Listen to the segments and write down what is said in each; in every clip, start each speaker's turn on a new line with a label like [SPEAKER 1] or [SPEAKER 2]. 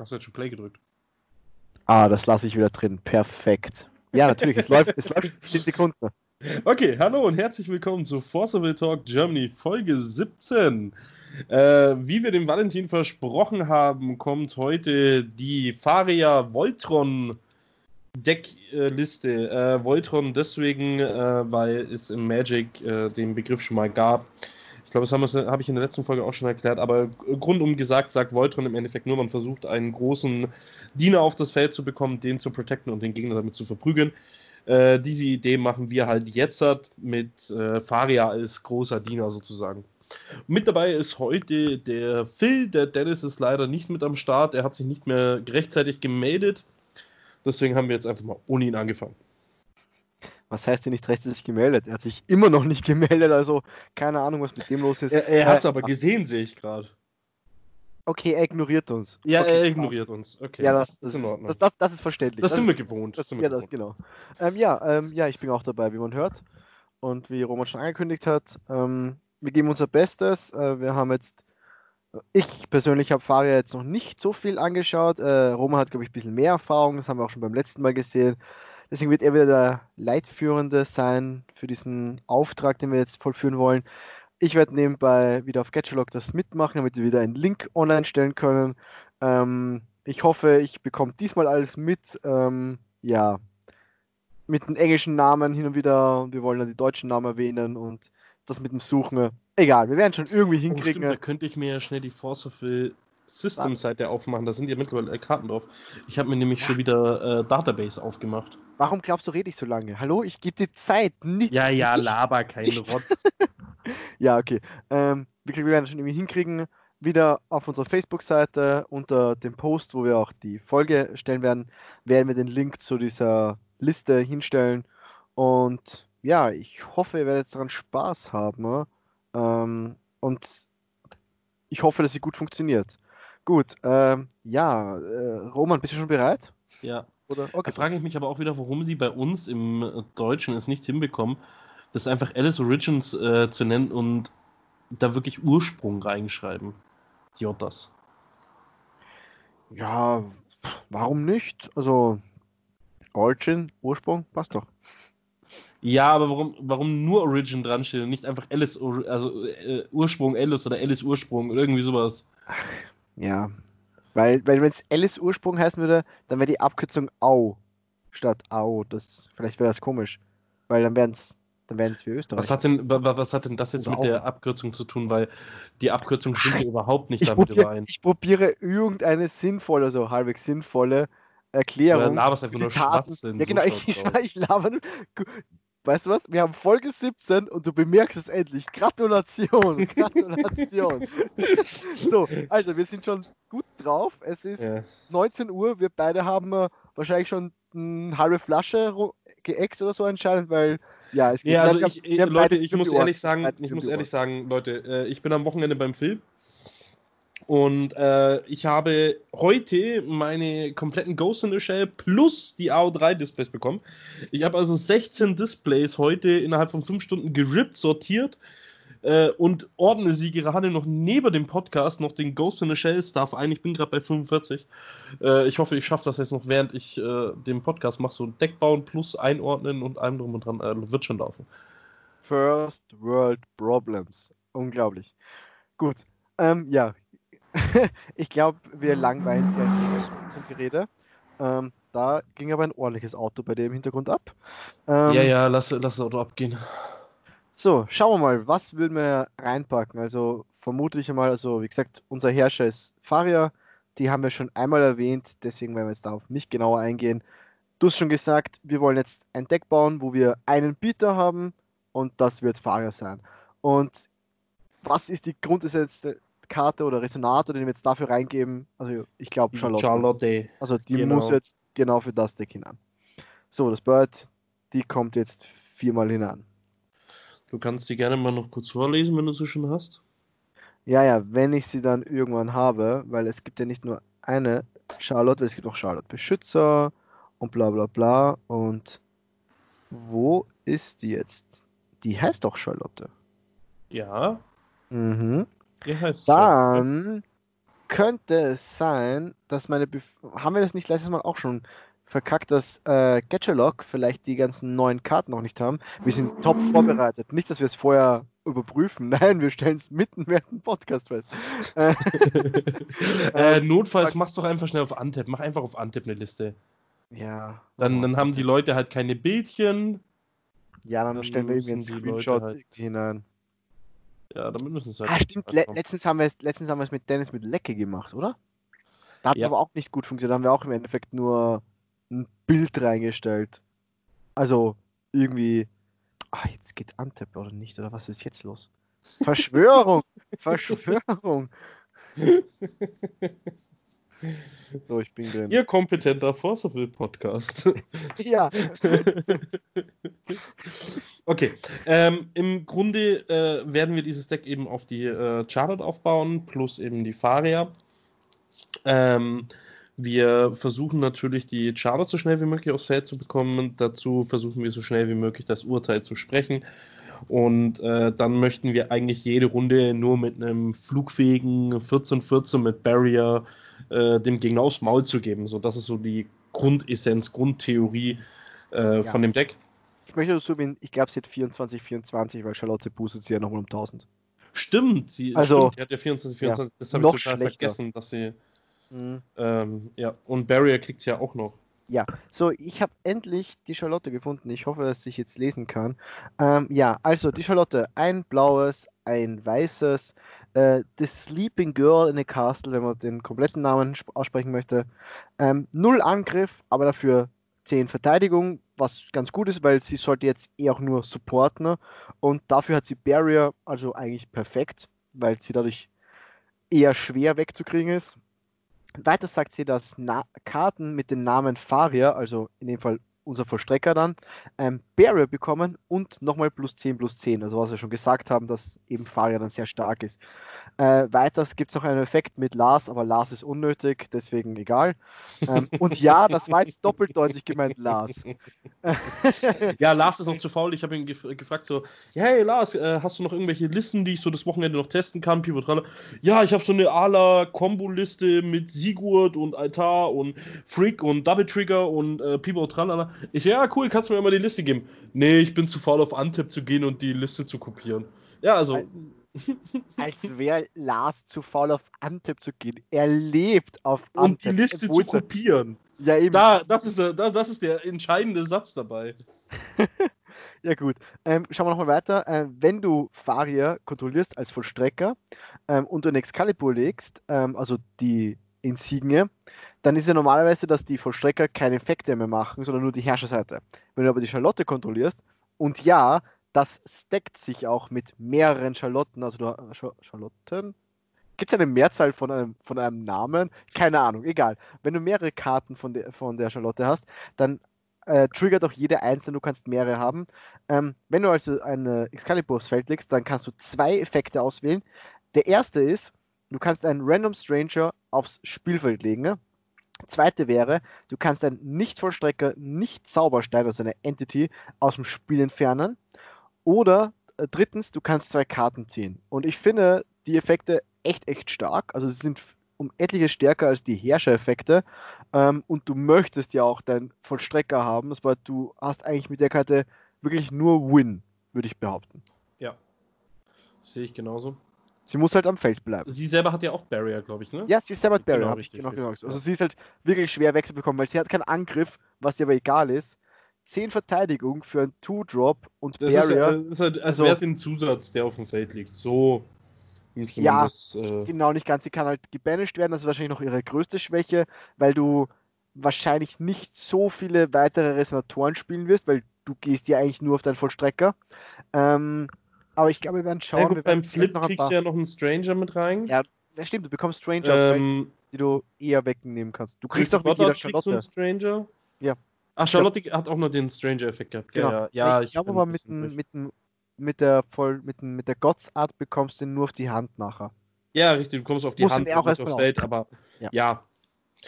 [SPEAKER 1] Hast du jetzt schon Play gedrückt?
[SPEAKER 2] Ah, das lasse ich wieder drin. Perfekt. Ja, natürlich, es läuft, es läuft 10 Sekunden.
[SPEAKER 1] Okay, hallo und herzlich willkommen zu Forcible Talk Germany Folge 17. Äh, wie wir dem Valentin versprochen haben, kommt heute die Faria Voltron Deckliste. Äh, Voltron deswegen, äh, weil es im Magic äh, den Begriff schon mal gab. Ich glaube, das habe hab ich in der letzten Folge auch schon erklärt, aber grundum gesagt sagt Voltron im Endeffekt nur, man versucht einen großen Diener auf das Feld zu bekommen, den zu protecten und den Gegner damit zu verprügeln. Äh, diese Idee machen wir halt jetzt mit äh, Faria als großer Diener sozusagen. Mit dabei ist heute der Phil, der Dennis ist leider nicht mit am Start, er hat sich nicht mehr rechtzeitig gemeldet. Deswegen haben wir jetzt einfach mal ohne ihn angefangen.
[SPEAKER 2] Was heißt denn nicht rechtzeitig gemeldet? Er hat sich immer noch nicht gemeldet, also keine Ahnung, was mit dem los ist.
[SPEAKER 1] Er, er hat es äh, aber gesehen, sehe ich gerade.
[SPEAKER 2] Okay, er ignoriert uns.
[SPEAKER 1] Ja,
[SPEAKER 2] okay,
[SPEAKER 1] er ignoriert klar. uns. Okay,
[SPEAKER 2] ja, das, das ist in Ordnung. Das, das, das ist verständlich.
[SPEAKER 1] Das, das sind wir gewohnt.
[SPEAKER 2] Das
[SPEAKER 1] sind
[SPEAKER 2] wir ja, gewohnt. das genau. Ähm, ja, ähm, ja, ich bin auch dabei, wie man hört. Und wie Roman schon angekündigt hat, ähm, wir geben unser Bestes. Äh, wir haben jetzt ich persönlich habe Faria jetzt noch nicht so viel angeschaut. Äh, Roman hat, glaube ich, ein bisschen mehr Erfahrung. Das haben wir auch schon beim letzten Mal gesehen. Deswegen wird er wieder der Leitführende sein für diesen Auftrag, den wir jetzt vollführen wollen. Ich werde nebenbei wieder auf Catchalog das mitmachen, damit wir wieder einen Link online stellen können. Ähm, ich hoffe, ich bekomme diesmal alles mit. Ähm, ja, mit den englischen Namen hin und wieder. Wir wollen dann die deutschen Namen erwähnen und das mit dem Suchen. Egal, wir werden schon irgendwie hinkriegen. Oh, stimmt,
[SPEAKER 1] da könnte ich mir ja schnell die Force of Will System-Seite aufmachen. Da sind ja mittlerweile Karten drauf. Ich habe mir nämlich ja. schon wieder äh, Database aufgemacht.
[SPEAKER 2] Warum glaubst du, rede ich so lange? Hallo, ich gebe dir Zeit.
[SPEAKER 1] Nicht, ja, ja, laber, kein Rotz.
[SPEAKER 2] ja, okay. Ähm, wir werden schon irgendwie hinkriegen. Wieder auf unserer Facebook-Seite unter dem Post, wo wir auch die Folge stellen werden, werden wir den Link zu dieser Liste hinstellen. Und ja, ich hoffe, ihr werdet jetzt daran Spaß haben. Ähm, und ich hoffe, dass sie gut funktioniert. Gut, ähm, ja, äh, Roman, bist du schon bereit?
[SPEAKER 1] Ja. Oder? Okay. Da frage ich mich aber auch wieder, warum sie bei uns im Deutschen es nicht hinbekommen, das einfach Alice Origins äh, zu nennen und da wirklich Ursprung reinschreiben. Die Ottas.
[SPEAKER 2] Ja, warum nicht? Also, Origin, Ursprung, passt doch.
[SPEAKER 1] Ja, aber warum, warum nur Origin dran steht und nicht einfach Alice, also äh, Ursprung Alice oder Alice Ursprung oder irgendwie sowas?
[SPEAKER 2] Ja, weil, weil wenn es Alice Ursprung heißen würde, dann wäre die Abkürzung Au statt Au. Das, vielleicht wäre das komisch, weil dann wären es dann wären es wie Österreich.
[SPEAKER 1] Was hat, denn, was hat denn das jetzt Oder mit der Abkürzung zu tun? Weil die Abkürzung stimmt ja überhaupt nicht
[SPEAKER 2] ich damit probier, überein. Ich probiere irgendeine sinnvolle, also halbwegs sinnvolle Erklärung. Oder
[SPEAKER 1] laberst einfach nur Schwachsinn.
[SPEAKER 2] Ja, genau, so ich, ich, ich laber nur. Weißt du was? Wir haben Folge 17 und du bemerkst es endlich. Gratulation, Gratulation. so, also wir sind schon gut drauf. Es ist ja. 19 Uhr. Wir beide haben äh, wahrscheinlich schon eine halbe Flasche geäxt oder so anscheinend, weil ja, es
[SPEAKER 1] geht. Ja, also ich, Leute, ich muss ehrlich sagen, ich muss ehrlich sagen, Leute, äh, ich bin am Wochenende beim Film und äh, ich habe heute meine kompletten Ghost in the Shell plus die AO3 Displays bekommen. Ich habe also 16 Displays heute innerhalb von 5 Stunden gerippt, sortiert äh, und ordne sie gerade noch neben dem Podcast noch den Ghost in the Shell Stuff ein. Ich bin gerade bei 45. Äh, ich hoffe, ich schaffe das jetzt noch, während ich äh, den Podcast mache. So Deck bauen plus einordnen und allem drum und dran. Äh, wird schon laufen.
[SPEAKER 2] First World Problems. Unglaublich. Gut. Ähm, ja, ich glaube, wir langweilen sie als zum Gerede. Ähm, da ging aber ein ordentliches Auto bei dir im Hintergrund ab.
[SPEAKER 1] Ähm, ja, ja, lass, lass das Auto abgehen.
[SPEAKER 2] So, schauen wir mal, was würden wir reinpacken? Also vermute ich einmal, also wie gesagt, unser Herrscher ist Faria. Die haben wir schon einmal erwähnt, deswegen werden wir jetzt darauf nicht genauer eingehen. Du hast schon gesagt, wir wollen jetzt ein Deck bauen, wo wir einen Bieter haben und das wird Faria sein. Und was ist die Grundessenz Karte oder Resonator, den wir jetzt dafür reingeben. Also ich glaube Charlotte.
[SPEAKER 1] Charlotte.
[SPEAKER 2] Also die genau. muss jetzt genau für das Deck hinan. So, das Bird, die kommt jetzt viermal hinan.
[SPEAKER 1] Du kannst die gerne mal noch kurz vorlesen, wenn du sie schon hast.
[SPEAKER 2] Ja, ja, wenn ich sie dann irgendwann habe, weil es gibt ja nicht nur eine Charlotte, es gibt auch Charlotte Beschützer und bla bla bla. Und wo ist die jetzt? Die heißt doch Charlotte.
[SPEAKER 1] Ja.
[SPEAKER 2] Mhm.
[SPEAKER 1] Heißt
[SPEAKER 2] Dann könnte es sein, dass meine. Bef haben wir das nicht letztes Mal auch schon verkackt, dass äh, Getchelog vielleicht die ganzen neuen Karten noch nicht haben? Wir sind top vorbereitet. Nicht, dass wir es vorher überprüfen. Nein, wir stellen es mitten während dem Podcast fest.
[SPEAKER 1] äh notfalls mach's doch einfach schnell auf Antep. Mach einfach auf Antep eine Liste.
[SPEAKER 2] Ja.
[SPEAKER 1] Dann, dann haben die Leute halt keine Bildchen.
[SPEAKER 2] Ja, dann, dann stellen wir irgendwie einen Screenshot halt hinein.
[SPEAKER 1] Ja, damit müssen sie halt.
[SPEAKER 2] Ah, stimmt. Le letztens haben wir es letztens haben wir es mit Dennis mit Lecke gemacht, oder? Da hat es ja. aber auch nicht gut funktioniert. Da haben wir auch im Endeffekt nur ein Bild reingestellt. Also irgendwie. Ach, jetzt geht Antep oder nicht? Oder was ist jetzt los? Verschwörung! Verschwörung!
[SPEAKER 1] So, ich bin drin. Ihr kompetenter Forceful Podcast.
[SPEAKER 2] ja.
[SPEAKER 1] okay. Ähm, Im Grunde äh, werden wir dieses Deck eben auf die äh, Charlotte aufbauen, plus eben die Faria. Ähm, wir versuchen natürlich die Charlotte so schnell wie möglich aufs Feld zu bekommen. Dazu versuchen wir so schnell wie möglich das Urteil zu sprechen. Und äh, dann möchten wir eigentlich jede Runde nur mit einem flugfähigen 14-14 mit Barrier äh, dem Gegner aufs Maul zu geben. So, das ist so die Grundessenz, Grundtheorie äh, ja. von dem Deck.
[SPEAKER 2] Ich möchte dazu so ich glaube, sie hat 24, 24, weil Charlotte boostet sie ja nochmal um 1000.
[SPEAKER 1] Stimmt, sie,
[SPEAKER 2] also,
[SPEAKER 1] stimmt, die hat ja 24, 24, ja, das habe ich total schlechter. vergessen, dass sie. Mhm. Ähm, ja, und Barrier kriegt sie ja auch noch.
[SPEAKER 2] Ja, so, ich habe endlich die Charlotte gefunden. Ich hoffe, dass ich jetzt lesen kann. Ähm, ja, also die Charlotte, ein blaues, ein weißes, äh, The Sleeping Girl in a Castle, wenn man den kompletten Namen aussprechen möchte. Ähm, null Angriff, aber dafür 10 Verteidigung, was ganz gut ist, weil sie sollte jetzt eh auch nur supporten. Ne? Und dafür hat sie Barrier, also eigentlich perfekt, weil sie dadurch eher schwer wegzukriegen ist. Weiter sagt sie, dass Na Karten mit dem Namen Faria, also in dem Fall unser Vollstrecker dann, ähm, Barrier bekommen und nochmal plus 10 plus 10. Also was wir schon gesagt haben, dass eben Faria dann sehr stark ist. Äh, weiters gibt es noch einen Effekt mit Lars, aber Lars ist unnötig, deswegen egal. Ähm, und ja, das war jetzt doppeldeutig gemeint, Lars.
[SPEAKER 1] ja, Lars ist noch zu faul. Ich habe ihn gef gefragt so, hey Lars, äh, hast du noch irgendwelche Listen, die ich so das Wochenende noch testen kann? Pivotrale. Ja, ich habe so eine Ala-Kombo-Liste mit Sigurd und Altar und Freak und Double Trigger und äh, Pivotrale. Ich ja, cool, kannst du mir mal die Liste geben? Nee, ich bin zu faul auf Antip zu gehen und die Liste zu kopieren. Ja, also
[SPEAKER 2] als wäre Lars zu faul auf Antep zu gehen. Er lebt auf
[SPEAKER 1] Antep. Und die Liste zu kopieren. Ja, eben. Da, das, ist der, das ist der entscheidende Satz dabei.
[SPEAKER 2] ja, gut. Ähm, schauen wir nochmal weiter. Ähm, wenn du Faria kontrollierst als Vollstrecker ähm, und du ein Excalibur legst, ähm, also die Insigne, dann ist ja normalerweise, dass die Vollstrecker keine Effekte mehr machen, sondern nur die Herrscherseite. Wenn du aber die Charlotte kontrollierst, und ja, das stackt sich auch mit mehreren Charlotten, also du, Charlotten? Gibt es eine Mehrzahl von einem, von einem Namen? Keine Ahnung, egal. Wenn du mehrere Karten von der, von der Charlotte hast, dann äh, triggert auch jede einzelne, du kannst mehrere haben. Ähm, wenn du also eine Excalibur aufs Feld legst, dann kannst du zwei Effekte auswählen. Der erste ist, du kannst einen Random Stranger aufs Spielfeld legen. Ne? Zweite wäre, du kannst einen Nicht-Vollstrecker, Nicht-Zauberstein, also eine Entity, aus dem Spiel entfernen. Oder äh, drittens, du kannst zwei Karten ziehen. Und ich finde die Effekte echt, echt stark. Also sie sind um etliches stärker als die Herrscher-Effekte. Ähm, und du möchtest ja auch deinen Vollstrecker haben, weil du hast eigentlich mit der Karte wirklich nur Win, würde ich behaupten.
[SPEAKER 1] Ja. Sehe ich genauso.
[SPEAKER 2] Sie muss halt am Feld bleiben.
[SPEAKER 1] Sie selber hat ja auch Barrier, glaube ich, ne?
[SPEAKER 2] Ja, sie ist selber Barrier, genau, richtig, genau, genau. Also sie ist halt wirklich schwer wegzubekommen, weil sie hat keinen Angriff, was ihr aber egal ist. 10 Verteidigung für ein Two-Drop und
[SPEAKER 1] das Barrier. Ist, das ist halt, also, wäre den Zusatz, der auf dem Feld liegt. So.
[SPEAKER 2] Ja, das, äh... genau, nicht ganz. Sie kann halt gebanished werden. Das ist wahrscheinlich noch ihre größte Schwäche, weil du wahrscheinlich nicht so viele weitere Resonatoren spielen wirst, weil du gehst ja eigentlich nur auf deinen Vollstrecker. Ähm, aber ich glaube, wir werden schauen. Ja, gut, wir
[SPEAKER 1] beim Flip noch kriegst du ja noch einen Stranger mit rein.
[SPEAKER 2] Ja, das stimmt. Du bekommst Stranger, ähm, die du eher wegnehmen kannst. Du kriegst auch mit jeder Charlotte.
[SPEAKER 1] Einen Stranger?
[SPEAKER 2] Ja.
[SPEAKER 1] Ach, Charlotte ja. hat auch noch den Stranger-Effekt gehabt.
[SPEAKER 2] Genau. Ja, ja, ich, ich glaube aber mit, mit, mit, der voll, mit, mit der Godsart bekommst du nur auf die Hand nachher.
[SPEAKER 1] Ja, richtig, du kommst auf die Muss Hand
[SPEAKER 2] auch erst aufs Feld,
[SPEAKER 1] aber ja. ja.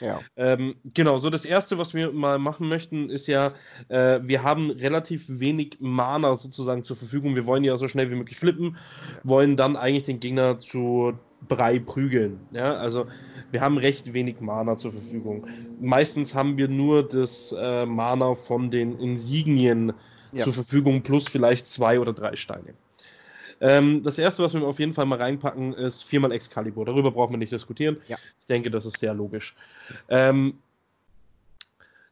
[SPEAKER 1] Ja. Ähm, genau, so das erste, was wir mal machen möchten, ist ja, äh, wir haben relativ wenig Mana sozusagen zur Verfügung. Wir wollen ja so schnell wie möglich flippen, wollen dann eigentlich den Gegner zu Brei prügeln. Ja, also wir haben recht wenig Mana zur Verfügung. Meistens haben wir nur das äh, Mana von den Insignien ja. zur Verfügung plus vielleicht zwei oder drei Steine. Ähm, das erste, was wir auf jeden Fall mal reinpacken, ist viermal Excalibur. Darüber brauchen wir nicht diskutieren. Ja. Ich denke, das ist sehr logisch. Ähm,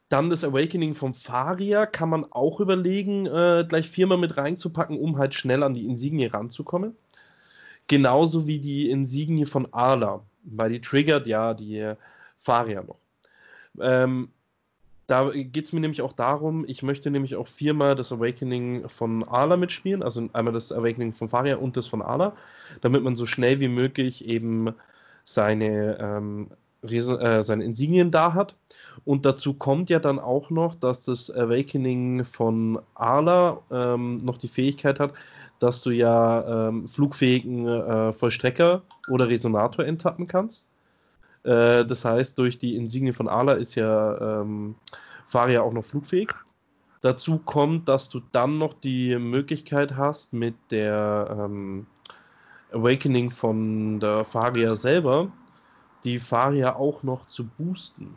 [SPEAKER 1] dann das Awakening vom Faria kann man auch überlegen, äh, gleich viermal mit reinzupacken, um halt schnell an die Insignie ranzukommen. Genauso wie die Insignie von Arla, weil die triggert ja die Faria noch. Ähm, da geht es mir nämlich auch darum, ich möchte nämlich auch viermal das Awakening von Arla mitspielen, also einmal das Awakening von Faria und das von Arla, damit man so schnell wie möglich eben seine ähm, äh, seine Insignien da hat. Und dazu kommt ja dann auch noch, dass das Awakening von Arla ähm, noch die Fähigkeit hat, dass du ja ähm, flugfähigen äh, Vollstrecker oder Resonator enttappen kannst. Äh, das heißt, durch die Insignien von Arla ist ja ähm, Faria auch noch flugfähig. Dazu kommt, dass du dann noch die Möglichkeit hast, mit der ähm, Awakening von der Faria selber die Faria auch noch zu boosten.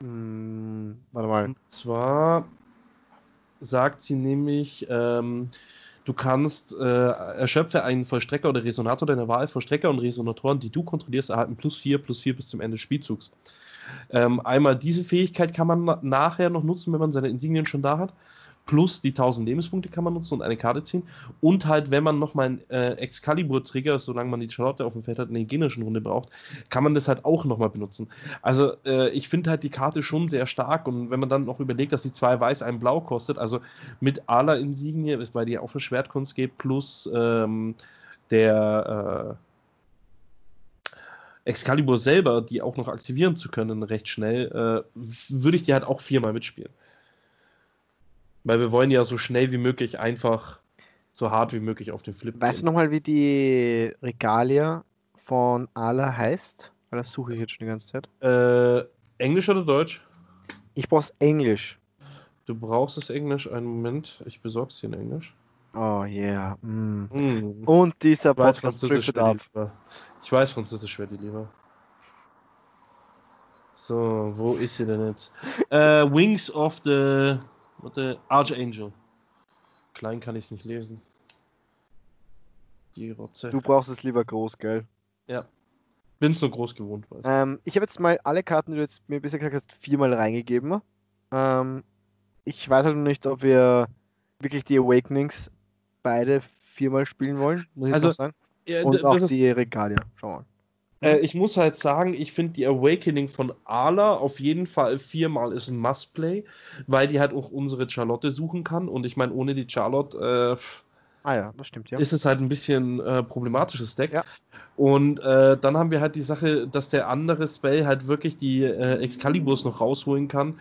[SPEAKER 2] Hm, warte mal. Und
[SPEAKER 1] zwar sagt sie nämlich, ähm, du kannst, äh, erschöpfe einen Vollstrecker oder Resonator deiner Wahl. Vollstrecker und Resonatoren, die du kontrollierst, erhalten plus 4, plus 4 bis zum Ende des Spielzugs. Ähm, einmal diese Fähigkeit kann man nachher noch nutzen, wenn man seine Insignien schon da hat plus die 1000 Lebenspunkte kann man nutzen und eine Karte ziehen. Und halt, wenn man nochmal einen äh, Excalibur-Trigger, solange man die Charlotte auf dem Feld hat, in der hygienischen Runde braucht, kann man das halt auch nochmal benutzen. Also, äh, ich finde halt die Karte schon sehr stark und wenn man dann noch überlegt, dass die zwei weiß, ein Blau kostet, also mit Ala Insignie, weil die auf eine Schwertkunst geht, plus ähm, der. Äh, Excalibur selber, die auch noch aktivieren zu können, recht schnell, äh, würde ich die halt auch viermal mitspielen. Weil wir wollen ja so schnell wie möglich einfach so hart wie möglich auf den Flip
[SPEAKER 2] Weißt gehen. du nochmal, wie die Regalia von Ala heißt? Weil das suche ich jetzt schon die ganze Zeit.
[SPEAKER 1] Äh, Englisch oder Deutsch?
[SPEAKER 2] Ich brauch's Englisch.
[SPEAKER 1] Du brauchst es Englisch. Einen Moment, ich besorg's dir in Englisch.
[SPEAKER 2] Oh yeah. Mm. Mm. Und dieser
[SPEAKER 1] Podcast driftet ab. Ich weiß Französisch wäre die lieber. So, wo ist sie denn jetzt? äh, Wings of the Warte, Archangel. Klein kann ich es nicht lesen.
[SPEAKER 2] Die Rotze. Du brauchst es lieber groß, gell?
[SPEAKER 1] Ja. Bin's nur groß gewohnt,
[SPEAKER 2] weißt du. Ähm, ich habe jetzt mal alle Karten, die du jetzt mir bisher gesagt hast, viermal reingegeben. Ähm, ich weiß halt noch nicht, ob wir wirklich die Awakenings beide viermal spielen wollen, muss ich also, sagen. Ja, Und auch die Regalia. Schau mal.
[SPEAKER 1] Äh, ich muss halt sagen, ich finde die Awakening von Ala auf jeden Fall viermal ist ein Must-Play, weil die halt auch unsere Charlotte suchen kann. Und ich meine, ohne die Charlotte. Äh,
[SPEAKER 2] ah ja, das stimmt, ja.
[SPEAKER 1] Ist es halt ein bisschen äh, problematisches Deck. Ja. Und äh, dann haben wir halt die Sache, dass der andere Spell halt wirklich die äh, Excaliburs noch rausholen kann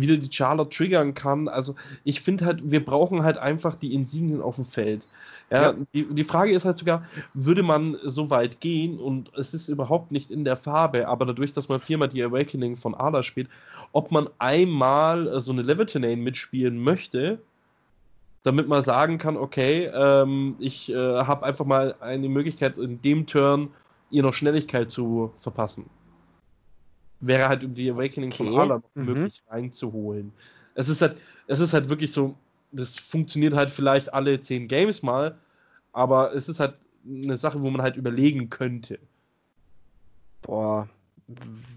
[SPEAKER 1] wieder die Charlotte triggern kann. Also ich finde halt, wir brauchen halt einfach die Insignien auf dem Feld. Ja, ja. Die, die, Frage ist halt sogar, würde man so weit gehen und es ist überhaupt nicht in der Farbe, aber dadurch, dass man viermal die Awakening von Ada spielt, ob man einmal äh, so eine Levitinane mitspielen möchte, damit man sagen kann, okay, ähm, ich äh, habe einfach mal eine Möglichkeit in dem Turn ihr noch Schnelligkeit zu verpassen wäre halt um die Awakening okay. von Arla mhm. möglich reinzuholen. Es ist halt, es ist halt wirklich so, das funktioniert halt vielleicht alle zehn Games mal, aber es ist halt eine Sache, wo man halt überlegen könnte.
[SPEAKER 2] Boah,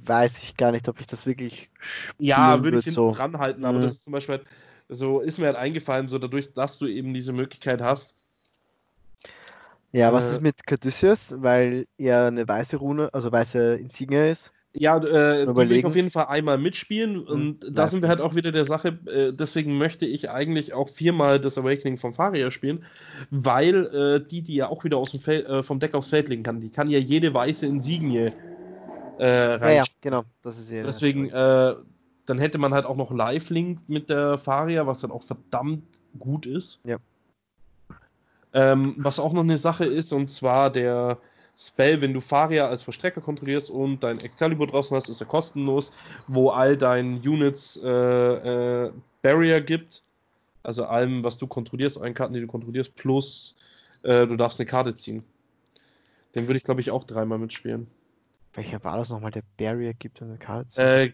[SPEAKER 2] weiß ich gar nicht, ob ich das wirklich.
[SPEAKER 1] Ja, würde ich hinten so. dran halten, aber mhm. das ist zum Beispiel halt, so ist mir halt eingefallen, so dadurch, dass du eben diese Möglichkeit hast.
[SPEAKER 2] Ja, äh, was ist mit Caduceus, weil er eine weiße Rune, also weiße Insignia ist?
[SPEAKER 1] Ja, äh, die will ich auf jeden Fall einmal mitspielen hm, und hm, da sind wir halt auch wieder der Sache, äh, deswegen möchte ich eigentlich auch viermal das Awakening von Faria spielen, weil äh, die, die ja auch wieder aus dem Feld, äh, vom Deck aufs Feld legen kann, die kann ja jede weiße Insignie äh, rein. Ja, ja,
[SPEAKER 2] genau, das ist
[SPEAKER 1] ja. Deswegen, äh, dann hätte man halt auch noch Live-Link mit der Faria, was dann auch verdammt gut ist.
[SPEAKER 2] Ja.
[SPEAKER 1] Ähm, was auch noch eine Sache ist, und zwar der Spell, wenn du Faria als Verstrecker kontrollierst und dein Excalibur draußen hast, ist er kostenlos, wo all deinen Units äh, äh, Barrier gibt. Also allem, was du kontrollierst, allen Karten, die du kontrollierst, plus Äh, du darfst eine Karte ziehen. Den würde ich, glaube ich, auch dreimal mitspielen.
[SPEAKER 2] Welcher war das nochmal, der Barrier gibt eine Karte?
[SPEAKER 1] Äh,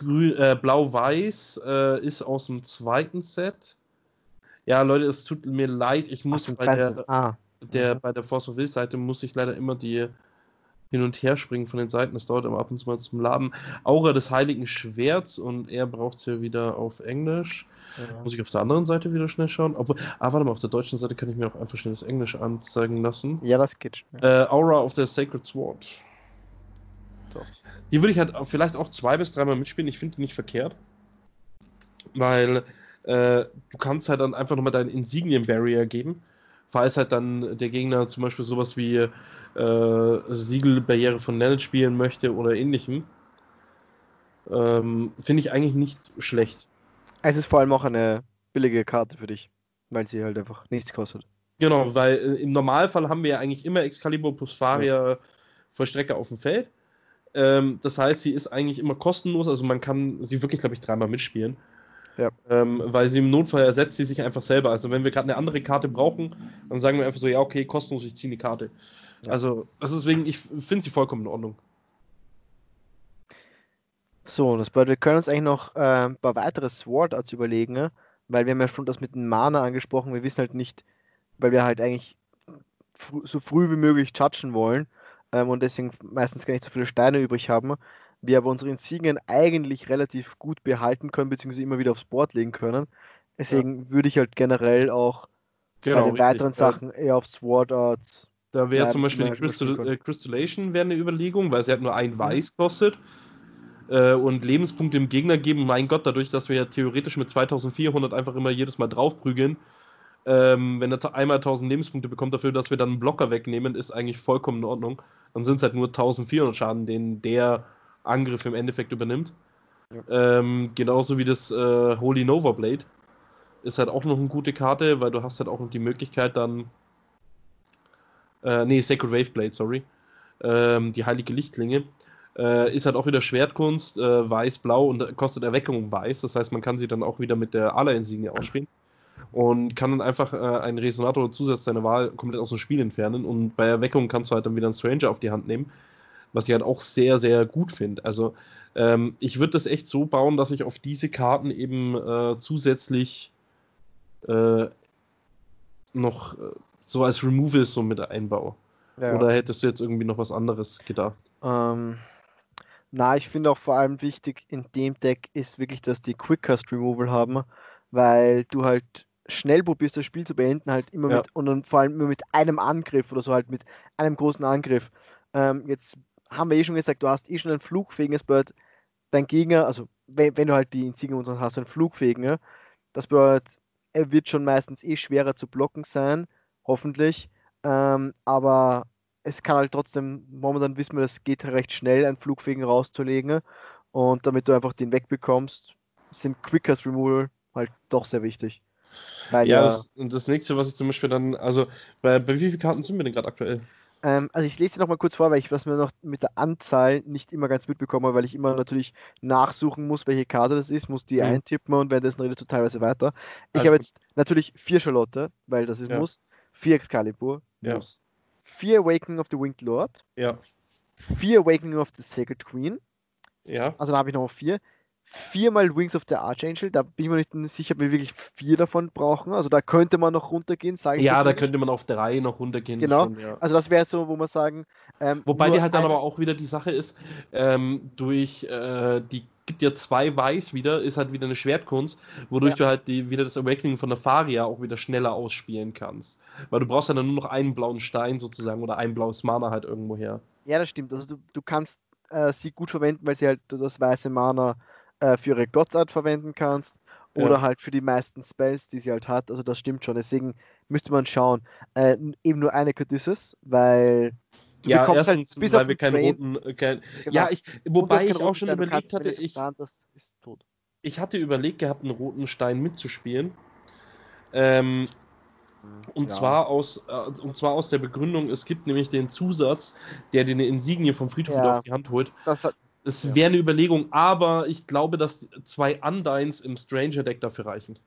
[SPEAKER 1] äh, Blau-Weiß äh, ist aus dem zweiten Set. Ja, Leute, es tut mir leid, ich muss bei der, ah. der, mhm. bei der Force of Will Seite muss ich leider immer die hin und her springen von den Seiten. Das dauert immer ab und zu mal zum Laden. Aura des Heiligen Schwerts und er braucht es ja wieder auf Englisch. Ja. Muss ich auf der anderen Seite wieder schnell schauen? Obwohl, ah, warte mal, auf der deutschen Seite kann ich mir auch einfach schnell das Englisch anzeigen lassen.
[SPEAKER 2] Ja, das geht
[SPEAKER 1] schnell. Äh, Aura of the Sacred Sword. Doch. Die würde ich halt vielleicht auch zwei bis dreimal mitspielen. Ich finde die nicht verkehrt. Weil äh, du kannst halt dann einfach nochmal deinen Insignien-Barrier geben falls halt dann der Gegner zum Beispiel sowas wie äh, Siegelbarriere von Nell spielen möchte oder ähnlichem. Ähm, Finde ich eigentlich nicht schlecht.
[SPEAKER 2] Es ist vor allem auch eine billige Karte für dich, weil sie halt einfach nichts kostet.
[SPEAKER 1] Genau, weil äh, im Normalfall haben wir ja eigentlich immer Excalibur plus Faria ja. Vollstrecker auf dem Feld. Ähm, das heißt, sie ist eigentlich immer kostenlos, also man kann sie wirklich, glaube ich, dreimal mitspielen. Ja. Ähm, weil sie im Notfall ersetzt sie sich einfach selber. Also wenn wir gerade eine andere Karte brauchen, dann sagen wir einfach so, ja, okay, kostenlos, ich ziehe die Karte. Ja. Also deswegen, ich finde sie vollkommen in Ordnung.
[SPEAKER 2] So, das bedeutet, wir können uns eigentlich noch äh, ein paar weitere Sword Arts überlegen, ne? weil wir haben ja schon das mit dem Mana angesprochen. Wir wissen halt nicht, weil wir halt eigentlich fr so früh wie möglich judgen wollen ähm, und deswegen meistens gar nicht so viele Steine übrig haben wir aber unsere Insignien eigentlich relativ gut behalten können, beziehungsweise immer wieder aufs Board legen können. Deswegen ja. würde ich halt generell auch genau, bei den weiteren Sachen eher auf Sword Arts.
[SPEAKER 1] Da wäre zum Beispiel die Crystal, äh, Crystallation wäre eine Überlegung, weil sie halt nur ein mhm. Weiß kostet äh, und Lebenspunkte im Gegner geben. Mein Gott, dadurch, dass wir ja theoretisch mit 2400 einfach immer jedes Mal draufprügeln, ähm, wenn er einmal 1000 Lebenspunkte bekommt dafür, dass wir dann einen Blocker wegnehmen, ist eigentlich vollkommen in Ordnung. Dann sind es halt nur 1400 Schaden, den der Angriff im Endeffekt übernimmt. Ja. Ähm, genauso wie das äh, Holy Nova Blade. Ist halt auch noch eine gute Karte, weil du hast halt auch noch die Möglichkeit dann. Äh, nee, Sacred Wave Blade, sorry. Ähm, die heilige Lichtlinge. Äh, ist halt auch wieder Schwertkunst, äh, weiß-blau und kostet Erweckung weiß. Das heißt, man kann sie dann auch wieder mit der Ala-Insignie ausspielen. Und kann dann einfach äh, einen Resonator oder Zusatz seiner Wahl komplett aus dem Spiel entfernen. Und bei Erweckung kannst du halt dann wieder einen Stranger auf die Hand nehmen was ich halt auch sehr, sehr gut finde. Also ähm, ich würde das echt so bauen, dass ich auf diese Karten eben äh, zusätzlich äh, noch äh, so als Removal so mit einbaue. Ja. Oder hättest du jetzt irgendwie noch was anderes gedacht?
[SPEAKER 2] Ähm, na, ich finde auch vor allem wichtig in dem Deck ist wirklich, dass die Quickcast Removal haben, weil du halt schnell probierst, das Spiel zu beenden, halt immer ja. mit und dann vor allem immer mit einem Angriff oder so halt mit einem großen Angriff. Ähm, jetzt haben wir eh schon gesagt, du hast eh schon ein flugfähiges Bird. Dein Gegner, also wenn, wenn du halt die Insignien hast, einen flugfähigen, das bedeutet, er wird schon meistens eh schwerer zu blocken sein, hoffentlich. Ähm, aber es kann halt trotzdem, momentan wissen wir, das geht recht schnell, einen flugfähigen rauszulegen. Und damit du einfach den wegbekommst, sind Quickers Removal halt doch sehr wichtig.
[SPEAKER 1] Weil, ja, das, und das nächste, was ich zum Beispiel dann, also bei, bei wie vielen Karten sind wir denn gerade aktuell?
[SPEAKER 2] Ähm, also ich lese sie noch mal kurz vor, weil ich was mir noch mit der Anzahl nicht immer ganz mitbekomme, weil ich immer natürlich nachsuchen muss, welche Karte das ist, muss die mhm. eintippen und währenddessen redest du teilweise weiter. Ich habe jetzt natürlich vier Charlotte, weil das ist ja. muss, vier Excalibur, ja. muss, vier Awakening of the Winged Lord,
[SPEAKER 1] ja.
[SPEAKER 2] vier Awakening of the Sacred Queen,
[SPEAKER 1] ja.
[SPEAKER 2] also da habe ich noch vier, viermal Wings of the Archangel. Da bin ich mir nicht sicher, ob wir wirklich vier davon brauchen. Also da könnte man noch runtergehen,
[SPEAKER 1] sage ich. Ja, da könnte man auf drei noch runtergehen.
[SPEAKER 2] Genau. Schon, ja. Also das wäre so, wo man sagen.
[SPEAKER 1] Ähm, Wobei die halt dann aber auch wieder die Sache ist, ähm, durch äh, die gibt ja zwei Weiß wieder, ist halt wieder eine Schwertkunst, wodurch ja. du halt die, wieder das Awakening von der Faria auch wieder schneller ausspielen kannst. Weil du brauchst ja dann nur noch einen blauen Stein sozusagen oder ein blaues Mana halt irgendwo her.
[SPEAKER 2] Ja, das stimmt. Also du, du kannst äh, sie gut verwenden, weil sie halt das weiße Mana äh, für ihre Gottart verwenden kannst oder ja. halt für die meisten Spells, die sie halt hat. Also das stimmt schon. Deswegen müsste man schauen. Äh, eben nur eine Codices, weil
[SPEAKER 1] du ja, halt erstens, halt weil wir keinen roten. Äh, kein, genau. Ja, ich, wobei ich auch schon überlegt hatte, ich, ich hatte überlegt gehabt, einen roten Stein mitzuspielen. Ähm, und, ja. zwar aus, äh, und zwar aus der Begründung, es gibt nämlich den Zusatz, der dir eine Insignie vom Friedhof ja. auf die Hand holt. Das es ja. wäre eine Überlegung, aber ich glaube, dass zwei Undynes im Stranger-Deck dafür reichen.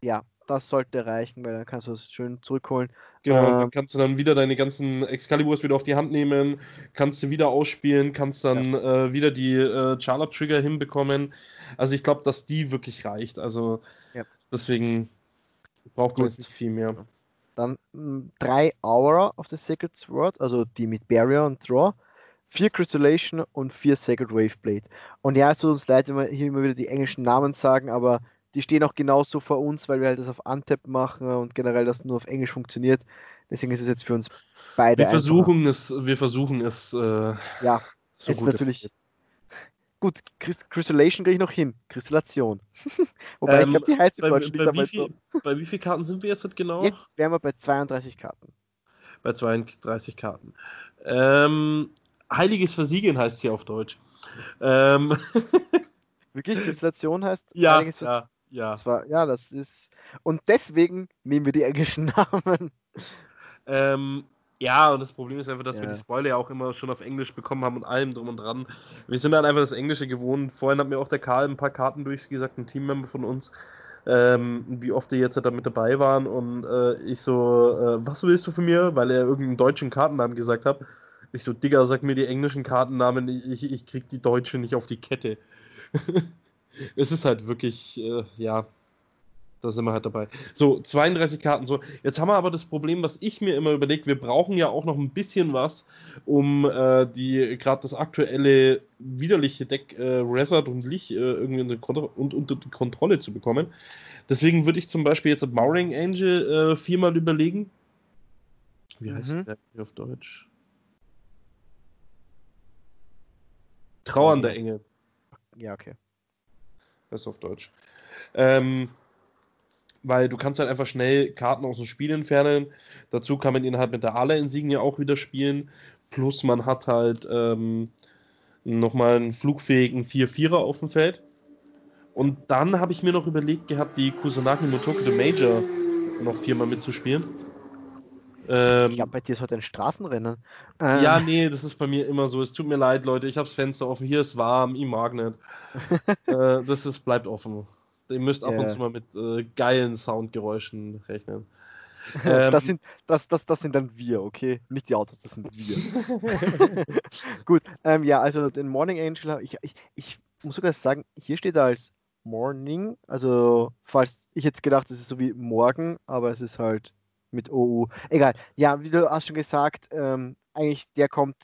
[SPEAKER 2] Ja, das sollte reichen, weil dann kannst du es schön zurückholen.
[SPEAKER 1] Genau, ähm, dann kannst du dann wieder deine ganzen Excaliburs wieder auf die Hand nehmen, kannst du wieder ausspielen, kannst dann ja. äh, wieder die äh, Charlotte-Trigger hinbekommen. Also ich glaube, dass die wirklich reicht. Also ja. deswegen braucht man jetzt nicht viel mehr.
[SPEAKER 2] Dann mh, hm, drei Aura of the Sacred Sword, also die mit Barrier und Draw vier Crystallation und vier Sacred Waveblade. Und ja, es tut uns leid, wenn wir hier immer wieder die englischen Namen sagen, aber die stehen auch genauso vor uns, weil wir halt das auf Untap machen und generell das nur auf Englisch funktioniert. Deswegen ist es jetzt für uns beide.
[SPEAKER 1] Wir versuchen es, wir versuchen es. Äh,
[SPEAKER 2] ja, so gut natürlich. Es gut, Crystallation kriege ich noch hin. Kristallation.
[SPEAKER 1] Wobei ähm, ich glaube, die heißt im Deutschen nicht dabei so. Bei wie vielen Karten sind wir jetzt genau?
[SPEAKER 2] Jetzt wären wir bei 32 Karten.
[SPEAKER 1] Bei 32 Karten. Ähm, Heiliges Versiegeln heißt sie auf Deutsch. Ähm.
[SPEAKER 2] Wirklich? Kristallation heißt
[SPEAKER 1] ja, Heiliges ja,
[SPEAKER 2] ja. Das war, ja, das ist. Und deswegen nehmen wir die englischen Namen.
[SPEAKER 1] Ähm, ja, und das Problem ist einfach, dass ja. wir die Spoiler ja auch immer schon auf Englisch bekommen haben und allem drum und dran. Wir sind dann einfach das Englische gewohnt. Vorhin hat mir auch der Karl ein paar Karten durchgesagt, ein Teammember von uns, ähm, wie oft die jetzt da mit dabei waren. Und äh, ich so, äh, was willst du von mir? Weil er irgendeinen deutschen Kartennamen gesagt hat. Ich so, Digga, sag mir die englischen Kartennamen, ich, ich krieg die deutsche nicht auf die Kette. es ist halt wirklich, äh, ja, da sind wir halt dabei. So, 32 Karten. So, jetzt haben wir aber das Problem, was ich mir immer überlegt, wir brauchen ja auch noch ein bisschen was, um äh, die gerade das aktuelle widerliche Deck äh, Resort und Lich äh, irgendwie unter, und, unter Kontrolle zu bekommen. Deswegen würde ich zum Beispiel jetzt Mauring Angel äh, viermal überlegen. Wie heißt mhm. der auf Deutsch? Trauernder Engel.
[SPEAKER 2] Ja, okay.
[SPEAKER 1] Das ist auf Deutsch. Ähm, weil du kannst halt einfach schnell Karten aus dem Spiel entfernen. Dazu kann man ihn halt mit der Ala-Insignie auch wieder spielen. Plus man hat halt ähm, nochmal einen flugfähigen 4-4er auf dem Feld. Und dann habe ich mir noch überlegt gehabt, die Kusanagi Motoku the Major noch viermal mitzuspielen.
[SPEAKER 2] Ähm, ich glaube, bei dir ist heute ein Straßenrennen.
[SPEAKER 1] Ähm, ja, nee, das ist bei mir immer so. Es tut mir leid, Leute, ich habe das Fenster offen. Hier ist warm, ich mag nicht. äh, das ist, bleibt offen. Ihr müsst ab yeah. und zu mal mit äh, geilen Soundgeräuschen rechnen.
[SPEAKER 2] Ähm, das, sind, das, das, das sind dann wir, okay? Nicht die Autos, das sind wir. Gut, ähm, ja, also den Morning Angel, ich, ich, ich muss sogar sagen, hier steht er als Morning, also falls ich jetzt gedacht, es ist so wie morgen, aber es ist halt mit OU. Egal. Ja, wie du hast schon gesagt, ähm, eigentlich der kommt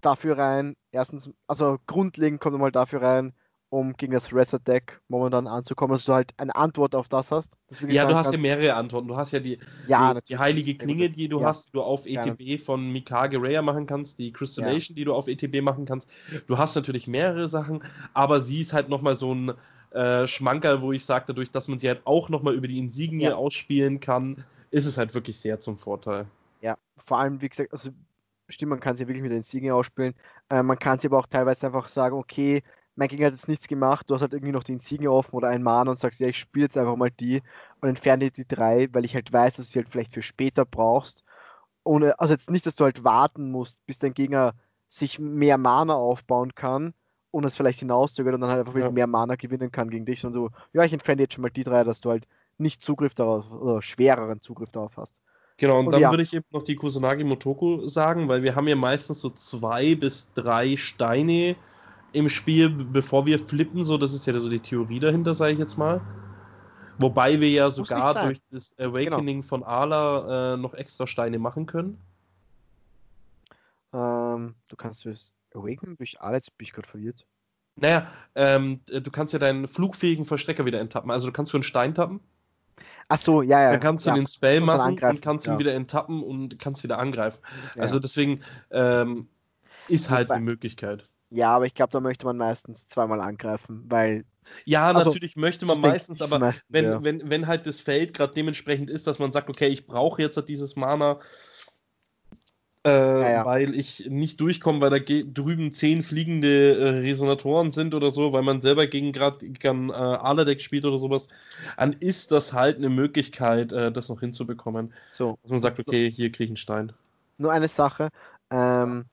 [SPEAKER 2] dafür rein. Erstens, also grundlegend kommt er mal dafür rein, um gegen das Wrestler Deck momentan anzukommen, dass du halt eine Antwort auf das hast.
[SPEAKER 1] ja, du hast ja mehrere Antworten. Du hast ja die, ja, die, die heilige Klinge, die du ja. hast, die du auf ETB ja. von Mikage Raya machen kannst, die Crystallation, die du auf ETB machen kannst. Du hast natürlich mehrere Sachen, aber sie ist halt nochmal so ein äh, Schmankerl, wo ich sage, dadurch, dass man sie halt auch nochmal über die Insignie ausspielen kann, ist es halt wirklich sehr zum Vorteil.
[SPEAKER 2] Ja, vor allem, wie gesagt, also stimmt, man kann sie wirklich mit den Siegen ausspielen. Äh, man kann sie aber auch teilweise einfach sagen, okay, mein Gegner hat jetzt nichts gemacht, du hast halt irgendwie noch den Siegen offen oder einen Mana und sagst, ja, ich spiele jetzt einfach mal die und entferne die drei, weil ich halt weiß, dass du sie halt vielleicht für später brauchst. Ohne, also jetzt nicht, dass du halt warten musst, bis dein Gegner sich mehr Mana aufbauen kann und es vielleicht hinauszögert und dann halt einfach ja. mehr Mana gewinnen kann gegen dich, sondern du, ja, ich entferne jetzt schon mal die drei, dass du halt nicht Zugriff darauf oder schwereren Zugriff darauf hast.
[SPEAKER 1] Genau, und, und dann ja. würde ich eben noch die Kusanagi Motoko sagen, weil wir haben ja meistens so zwei bis drei Steine im Spiel, bevor wir flippen, so, das ist ja so die Theorie dahinter, sage ich jetzt mal. Wobei wir ja sogar durch das Awakening genau. von Ala äh, noch extra Steine machen können.
[SPEAKER 2] Ähm, du kannst das Awakening durch Ala, jetzt bin ich gerade verwirrt.
[SPEAKER 1] Naja, ähm, du kannst ja deinen flugfähigen Verstecker wieder enttappen. Also du kannst für einen Stein tappen
[SPEAKER 2] Ach so, ja, ja.
[SPEAKER 1] Dann kannst du
[SPEAKER 2] ja,
[SPEAKER 1] den Spell machen und kannst ja. ihn wieder enttappen und kannst wieder angreifen. Ja. Also deswegen ähm, ist halt eine Möglichkeit.
[SPEAKER 2] Ja, aber ich glaube, da möchte man meistens zweimal angreifen, weil.
[SPEAKER 1] Ja, also, natürlich möchte man meistens, aber meistens, wenn, ja. wenn, wenn halt das Feld gerade dementsprechend ist, dass man sagt, okay, ich brauche jetzt halt dieses Mana, äh, ja, ja. weil ich nicht durchkomme, weil da drüben zehn fliegende äh, Resonatoren sind oder so, weil man selber gegen gerade gegen äh, Aladeck spielt oder sowas, dann ist das halt eine Möglichkeit, äh, das noch hinzubekommen. So. Dass man sagt, okay, hier kriege ich einen Stein.
[SPEAKER 2] Nur eine Sache. Ähm,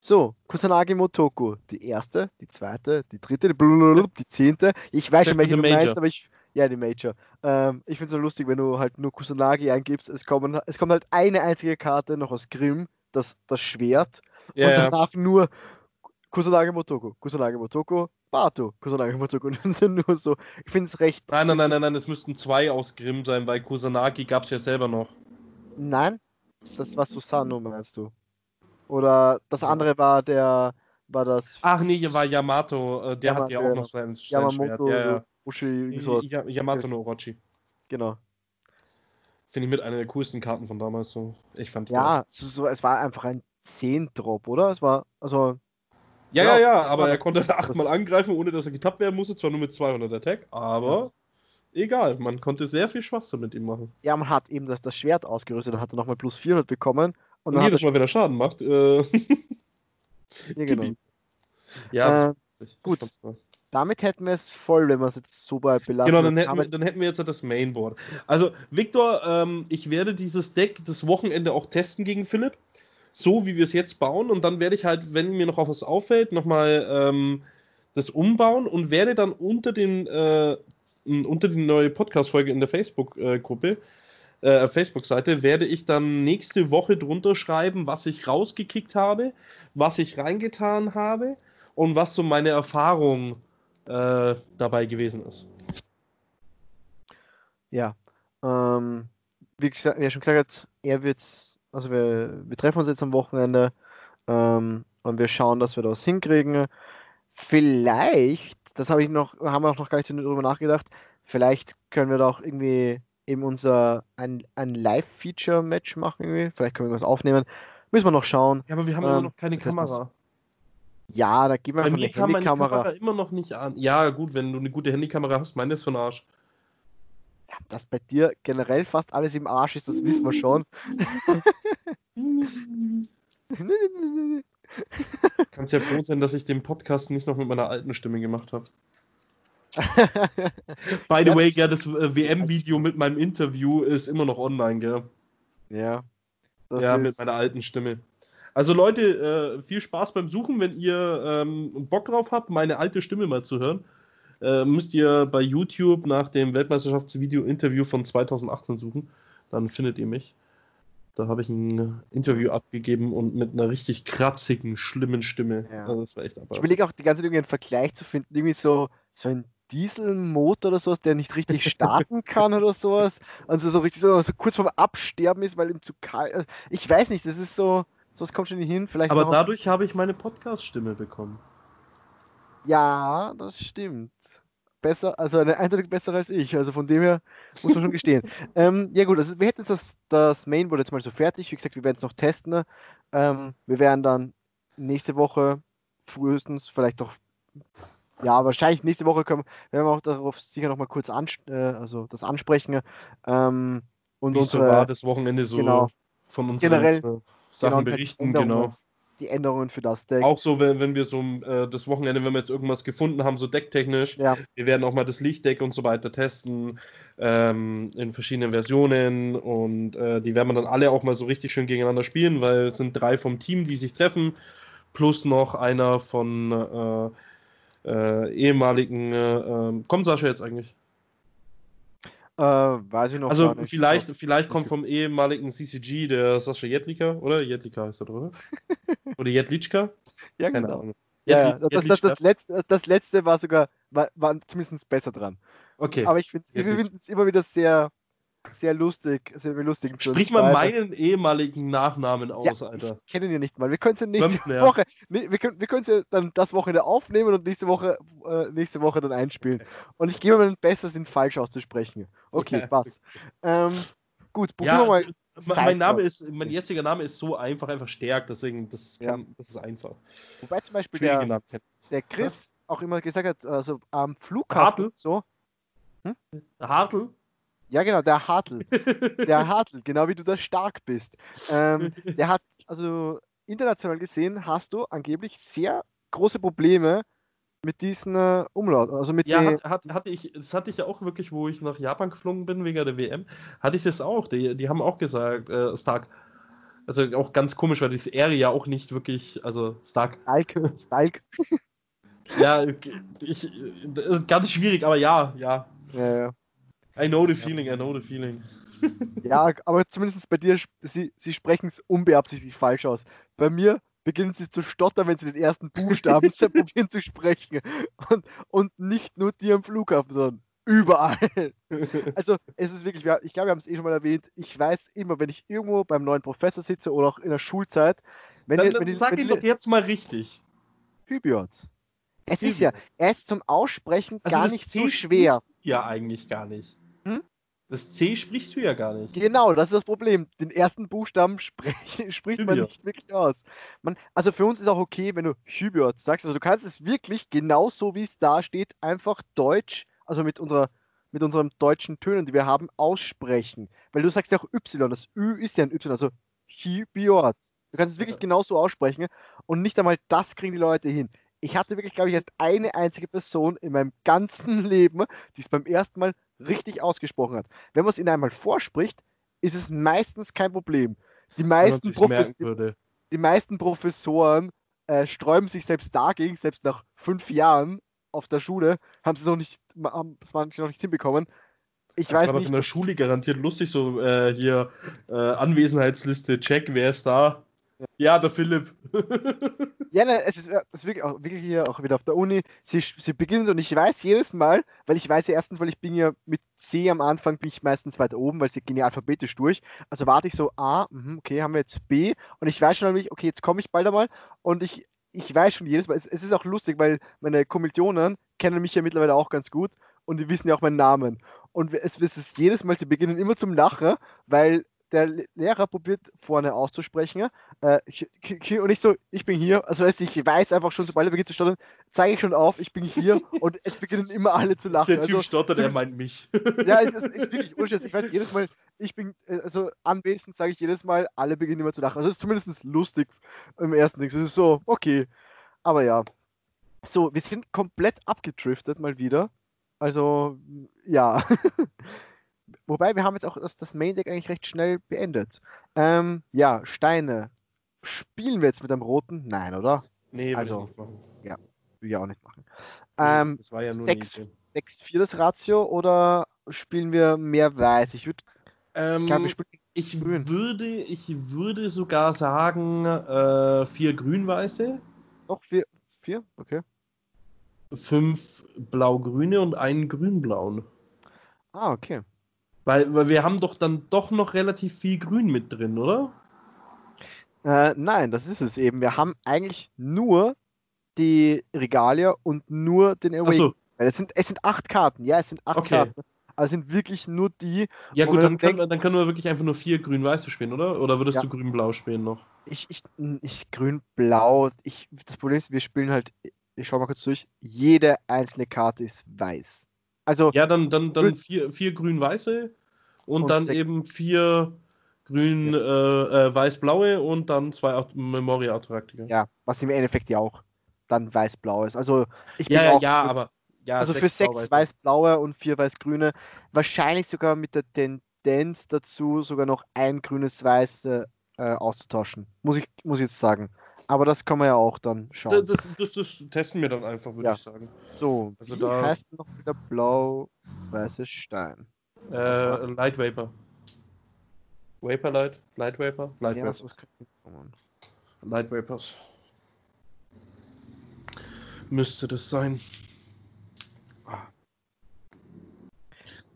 [SPEAKER 2] so, Kusanagi Motoku, die erste, die zweite, die dritte, die, die zehnte. Ich weiß schon, welche du meinst, aber ich, Ja, die Major. Ähm, ich finde es so lustig, wenn du halt nur Kusanagi eingibst. Es, kommen, es kommt halt eine einzige Karte noch aus Grimm, das, das Schwert.
[SPEAKER 1] Ja,
[SPEAKER 2] und
[SPEAKER 1] ja.
[SPEAKER 2] danach nur Kusanagi Motoko, Kusanagi Motoko, Bato, Kusanagi Motoko. Und dann sind nur so. Ich finde es recht.
[SPEAKER 1] Nein, nein, nein, nein, nein, es müssten zwei aus Grimm sein, weil Kusanagi gab es ja selber noch.
[SPEAKER 2] Nein, das war Susano, meinst du? Oder das andere war der. War das.
[SPEAKER 1] Ach nee, hier war Yamato, äh, der
[SPEAKER 2] Yama-
[SPEAKER 1] hat ja auch noch sein, sein Schwert.
[SPEAKER 2] Yamamoto,
[SPEAKER 1] Ja, ja.
[SPEAKER 2] Ushi, sowas.
[SPEAKER 1] Yamato no Orochi.
[SPEAKER 2] Genau.
[SPEAKER 1] Finde ich mit einer der coolsten Karten von damals so. Ich fand
[SPEAKER 2] Ja, so, so, es war einfach ein 10-Drop, oder? Es war, also,
[SPEAKER 1] Ja,
[SPEAKER 2] Ja.
[SPEAKER 1] ja, ja, aber er konnte achtmal angreifen, ohne dass er getappt werden musste. Zwar nur mit 200 Attack, aber egal. Man konnte sehr viel Schwachsinn mit ihm machen.
[SPEAKER 2] ja, man hat eben das, das Schwert ausgerüstet, dann hat er nochmal plus 400 bekommen. Und
[SPEAKER 1] Und jedes Mal, wenn er Schaden macht, äh,
[SPEAKER 2] ja, genau.
[SPEAKER 1] ja, das
[SPEAKER 2] Äh, gut. Damit hätten wir es voll, wenn wir es jetzt so bei belassen.
[SPEAKER 1] Genau, dann hätten, wir, dann hätten wir jetzt das Mainboard. Also, Victor, ähm, ich werde dieses Deck das Wochenende auch testen gegen Philipp. So wie wir es jetzt bauen. Und dann werde ich halt, wenn mir noch auf was auffällt, nochmal ähm, das umbauen und werde dann unter den äh, unter die neue Podcast-Folge in der Facebook-Gruppe, äh, Facebook-Seite, werde ich dann nächste Woche drunter schreiben, was ich rausgekickt habe, was ich reingetan habe und was so meine Erfahrung äh, dabei gewesen ist.
[SPEAKER 2] Ja. Ähm, wie, gesagt, wie er schon gesagt hat, er wird, also wir, wir treffen uns jetzt am Wochenende ähm, und wir schauen, dass wir das hinkriegen. Vielleicht, das habe ich noch, haben wir auch noch gar nicht darüber nachgedacht, vielleicht können wir da auch irgendwie eben unser ein, ein Live-Feature-Match machen irgendwie. Vielleicht können wir was aufnehmen. Müssen wir noch schauen.
[SPEAKER 1] Ja, aber wir haben
[SPEAKER 2] Ähm,
[SPEAKER 1] immer noch keine
[SPEAKER 2] das heißt,
[SPEAKER 1] Kamera.
[SPEAKER 2] Ja, da geben wir
[SPEAKER 1] Bei
[SPEAKER 2] einfach
[SPEAKER 1] mir kann meine
[SPEAKER 2] Handykamera.
[SPEAKER 1] Kamera immer noch nicht an. Ja, gut, wenn du eine gute Handykamera hast, meine ist von Arsch.
[SPEAKER 2] Dass bei dir generell fast alles im Arsch ist, das wissen wir schon.
[SPEAKER 1] Kannst ja froh sein, dass ich den Podcast nicht noch mit meiner alten Stimme gemacht habe. By the
[SPEAKER 2] Ja,
[SPEAKER 1] way, ja, das äh, WM-Video mit meinem Interview ist immer noch online, gell?
[SPEAKER 2] ja.
[SPEAKER 1] Ja, mit meiner alten Stimme. Also Leute, äh, viel Spaß beim Suchen, wenn ihr ähm, Bock drauf habt, meine alte Stimme mal zu hören. Äh, müsst ihr bei YouTube nach dem Weltmeisterschaftsvideo-Interview von 2018 suchen. Dann findet ihr mich. Da habe ich ein Interview abgegeben und mit einer richtig kratzigen, schlimmen Stimme.
[SPEAKER 2] Ja.
[SPEAKER 1] Also das war echt
[SPEAKER 2] Ich überlege auch die ganze Zeit irgendwie einen Vergleich zu finden. Irgendwie so, so ein Dieselmotor oder sowas, der nicht richtig starten kann oder sowas. Also so richtig so, so kurz vorm Absterben ist, weil ihm zu kalt. Also ich weiß nicht, das ist so, sowas kommt schon nicht hin. Vielleicht
[SPEAKER 1] Aber dadurch habe ich meine Podcast-Stimme bekommen.
[SPEAKER 2] Ja, das stimmt. Besser, also eine eindeutig besser als ich. Also von dem her muss man schon gestehen. ähm, ja gut, also wir hätten jetzt das, das Mainboard jetzt mal so fertig. Wie gesagt, wir werden es noch testen. Ähm, wir werden dann nächste Woche frühestens, vielleicht doch, ja, wahrscheinlich nächste Woche können werden wir auch darauf sicher noch mal kurz ans äh, also das ansprechen. Ähm, und
[SPEAKER 1] Wie so
[SPEAKER 2] unsere,
[SPEAKER 1] war das Wochenende so
[SPEAKER 2] genau.
[SPEAKER 1] von uns
[SPEAKER 2] Generell-
[SPEAKER 1] Sachen
[SPEAKER 2] genau,
[SPEAKER 1] berichten, genau.
[SPEAKER 2] die Änderungen für das Deck.
[SPEAKER 1] Auch so, wenn, wenn wir so äh, das Wochenende, wenn wir jetzt irgendwas gefunden haben, so decktechnisch,
[SPEAKER 2] Ja,
[SPEAKER 1] wir werden auch mal das Lichtdeck und so weiter testen ähm, in verschiedenen Versionen und äh, die werden wir dann alle auch mal so richtig schön gegeneinander spielen, weil es sind drei vom Team, die sich treffen, plus noch einer von äh, äh, ehemaligen. Äh, ähm, kommt Sascha jetzt eigentlich?
[SPEAKER 2] Äh, weiß ich noch
[SPEAKER 1] Also
[SPEAKER 2] gar nicht.
[SPEAKER 1] vielleicht, vielleicht kommt vom ehemaligen CCG der Sascha Jetlika, oder? Jetlika heißt er, oder? Oder Jetlitschka?
[SPEAKER 2] ja,
[SPEAKER 1] Keine
[SPEAKER 2] genau.
[SPEAKER 1] Ahnung.
[SPEAKER 2] Ja, ja, das, das, das, letzte, das letzte war sogar, war, war zumindest besser dran.
[SPEAKER 1] Okay.
[SPEAKER 2] Aber ich finde es immer wieder sehr, sehr lustig, sehr lustig.
[SPEAKER 1] Sprich mal meinen ehemaligen Nachnamen aus,
[SPEAKER 2] ja,
[SPEAKER 1] Alter.
[SPEAKER 2] Ich kenne ihn ja nicht mal. Wir können es ja nächste
[SPEAKER 1] Mömpner.
[SPEAKER 2] Woche, nee, wir können wir können es ja dann das Wochenende aufnehmen und nächste Woche, äh, nächste Woche dann einspielen. Und ich gebe mir mein Bestes, ihn falsch auszusprechen. Okay,
[SPEAKER 1] Ja.
[SPEAKER 2] passt. Ähm, gut, probieren
[SPEAKER 1] Ja,
[SPEAKER 2] wir mal.
[SPEAKER 1] me- mein. Name ist, mein jetziger Name ist so einfach, einfach stärkt, deswegen, das,
[SPEAKER 2] Ja.
[SPEAKER 1] kann, das ist einfach.
[SPEAKER 2] Wobei zum Beispiel der, der Chris auch immer gesagt hat, also am Flughafen
[SPEAKER 1] Hartl?
[SPEAKER 2] so.
[SPEAKER 1] Hartl?
[SPEAKER 2] Ja, genau, der Hartl. Der Hartl, genau wie du da stark bist. Ähm, der hat, also international gesehen, hast du angeblich sehr große Probleme mit diesen äh, Umlaut. Also mit
[SPEAKER 1] Ja,
[SPEAKER 2] den,
[SPEAKER 1] hat, hat, hatte ich, das hatte ich ja auch wirklich, wo ich nach Japan geflogen bin wegen der WM, hatte ich das auch. Die, die haben auch gesagt, äh, Stark. Also auch ganz komisch, weil das R ja auch nicht wirklich, also Stark.
[SPEAKER 2] Stike, Stike.
[SPEAKER 1] Ja, ich, ganz schwierig, aber ja, ja.
[SPEAKER 2] Ja, ja.
[SPEAKER 1] I know the feeling, I know the feeling.
[SPEAKER 2] ja, aber zumindest bei dir, sie, sie sprechen es unbeabsichtigt falsch aus. Bei mir beginnen sie zu stottern, wenn sie den ersten Buchstaben probieren zu sprechen. Und, und nicht nur dir am Flughafen, sondern überall. Also es ist wirklich, ich glaube, wir haben es eh schon mal erwähnt, ich weiß immer, wenn ich irgendwo beim neuen Professor sitze oder auch in der Schulzeit, wenn
[SPEAKER 1] dann,
[SPEAKER 2] die,
[SPEAKER 1] wenn sag ihn doch jetzt mal richtig.
[SPEAKER 2] Hybions. Es ist ja, er ist zum Aussprechen also gar nicht so schwer.
[SPEAKER 1] Ja, eigentlich gar nicht. Das C sprichst du ja gar nicht.
[SPEAKER 2] Genau, das ist das Problem. Den ersten Buchstaben sprech, spricht Hybiot. man nicht wirklich aus. Man, also für uns ist auch okay, wenn du Hybiot sagst. Also du kannst es wirklich genauso wie es da steht, einfach Deutsch, also mit unserer mit unseren deutschen Tönen, die wir haben, aussprechen. Weil du sagst ja auch Y, das Ü ist ja ein Y, also Hybiot. Du kannst es wirklich genauso aussprechen und nicht einmal das kriegen die Leute hin. Ich hatte wirklich, glaube ich, erst eine einzige Person in meinem ganzen Leben, die es beim ersten Mal richtig ausgesprochen hat. Wenn man es ihnen einmal vorspricht, ist es meistens kein Problem. Die meisten, Profes die, die meisten Professoren äh, sträuben sich selbst dagegen, selbst nach fünf Jahren auf der Schule, haben sie es noch nicht, haben es noch nicht hinbekommen.
[SPEAKER 1] Ich das weiß war nicht. in der Schule garantiert lustig, so äh, hier äh, Anwesenheitsliste, check, wer ist da? Ja, der Philipp.
[SPEAKER 2] ja, nein, es ist, das ist wirklich, auch, wirklich hier auch wieder auf der Uni. Sie, sie beginnen und ich weiß jedes Mal, weil ich weiß ja erstens, weil ich bin ja mit C am Anfang, bin ich meistens weiter oben, weil sie gehen ja alphabetisch durch. Also warte ich so, A, mh, okay, haben wir jetzt B und ich weiß schon nämlich, okay, jetzt komme ich bald einmal und ich, ich weiß schon jedes Mal, es, es ist auch lustig, weil meine Kommilitonen kennen mich ja mittlerweile auch ganz gut und die wissen ja auch meinen Namen. Und es, es ist jedes Mal, sie beginnen immer zum Lachen, weil der Lehrer probiert vorne auszusprechen äh, und ich so, ich bin hier, also weißt, ich weiß einfach schon, sobald er beginnt zu stottern, zeige ich schon auf, ich bin hier und es beginnen immer alle zu lachen.
[SPEAKER 1] Der Typ also, stottert, er meint mich.
[SPEAKER 2] Ja, es ist wirklich unschiss. Ich weiß jedes Mal, ich bin, äh, also anwesend sage ich jedes Mal, alle beginnen immer zu lachen. Also es ist zumindest lustig im ersten Ding. Es ist so, okay. Aber ja. So, wir sind komplett abgedriftet mal wieder. Also, ja. Wobei, wir haben jetzt auch das, das Main Deck eigentlich recht schnell beendet. Ähm, ja, Steine. Spielen wir jetzt mit einem roten? Nein, oder?
[SPEAKER 1] Nee, also, nicht machen.
[SPEAKER 2] Ja, will ich auch nicht machen. Ähm, das war ja nur 6-4 das Ratio oder spielen wir mehr weiß? Ich würde
[SPEAKER 1] ähm, ich würde, ich würde sogar sagen, äh, vier grün-weiße.
[SPEAKER 2] Noch vier, vier? Okay.
[SPEAKER 1] Fünf blau-grüne und einen grün-blauen.
[SPEAKER 2] Ah, okay.
[SPEAKER 1] Weil, weil wir haben doch dann doch noch relativ viel Grün mit drin, oder?
[SPEAKER 2] Äh, nein, das ist es eben. Wir haben eigentlich nur die Regalia und nur den Away. So. Es sind, es sind acht Karten, ja, es sind acht okay. Karten. Also sind wirklich nur die.
[SPEAKER 1] Ja, gut, dann, kann, dann können wir wirklich einfach nur vier grün-weiße spielen, oder? Oder würdest ja. du grün-blau spielen noch?
[SPEAKER 2] Ich, ich, ich grün-blau. Ich, das Problem ist, wir spielen halt, ich schau mal kurz durch, jede einzelne Karte ist weiß. Also
[SPEAKER 1] ja, dann, dann, dann vier, vier grün-weiße und, und, dann eben vier grün, ja. äh, äh, und dann zwei Memoria-Artefakte.
[SPEAKER 2] Ja, was im Endeffekt ja auch dann weiß-blau ist. Also ich
[SPEAKER 1] ja, ja, ja, aber
[SPEAKER 2] ja, also sechs für sechs weiß-blaue und vier weiß-grüne, wahrscheinlich sogar mit der Tendenz dazu, sogar noch ein grünes Weiß äh, auszutauschen. Muss ich, muss ich jetzt sagen. Aber das kann man ja auch dann schauen.
[SPEAKER 1] Das, das, das testen wir dann einfach, würde ja. ich sagen.
[SPEAKER 2] So, also da heißt noch wieder blau-weißes Stein?
[SPEAKER 1] Äh, Light Vapor. Vapor Light? Light Vapor? Light ja, Vapor. Light Vapors. Müsste das sein.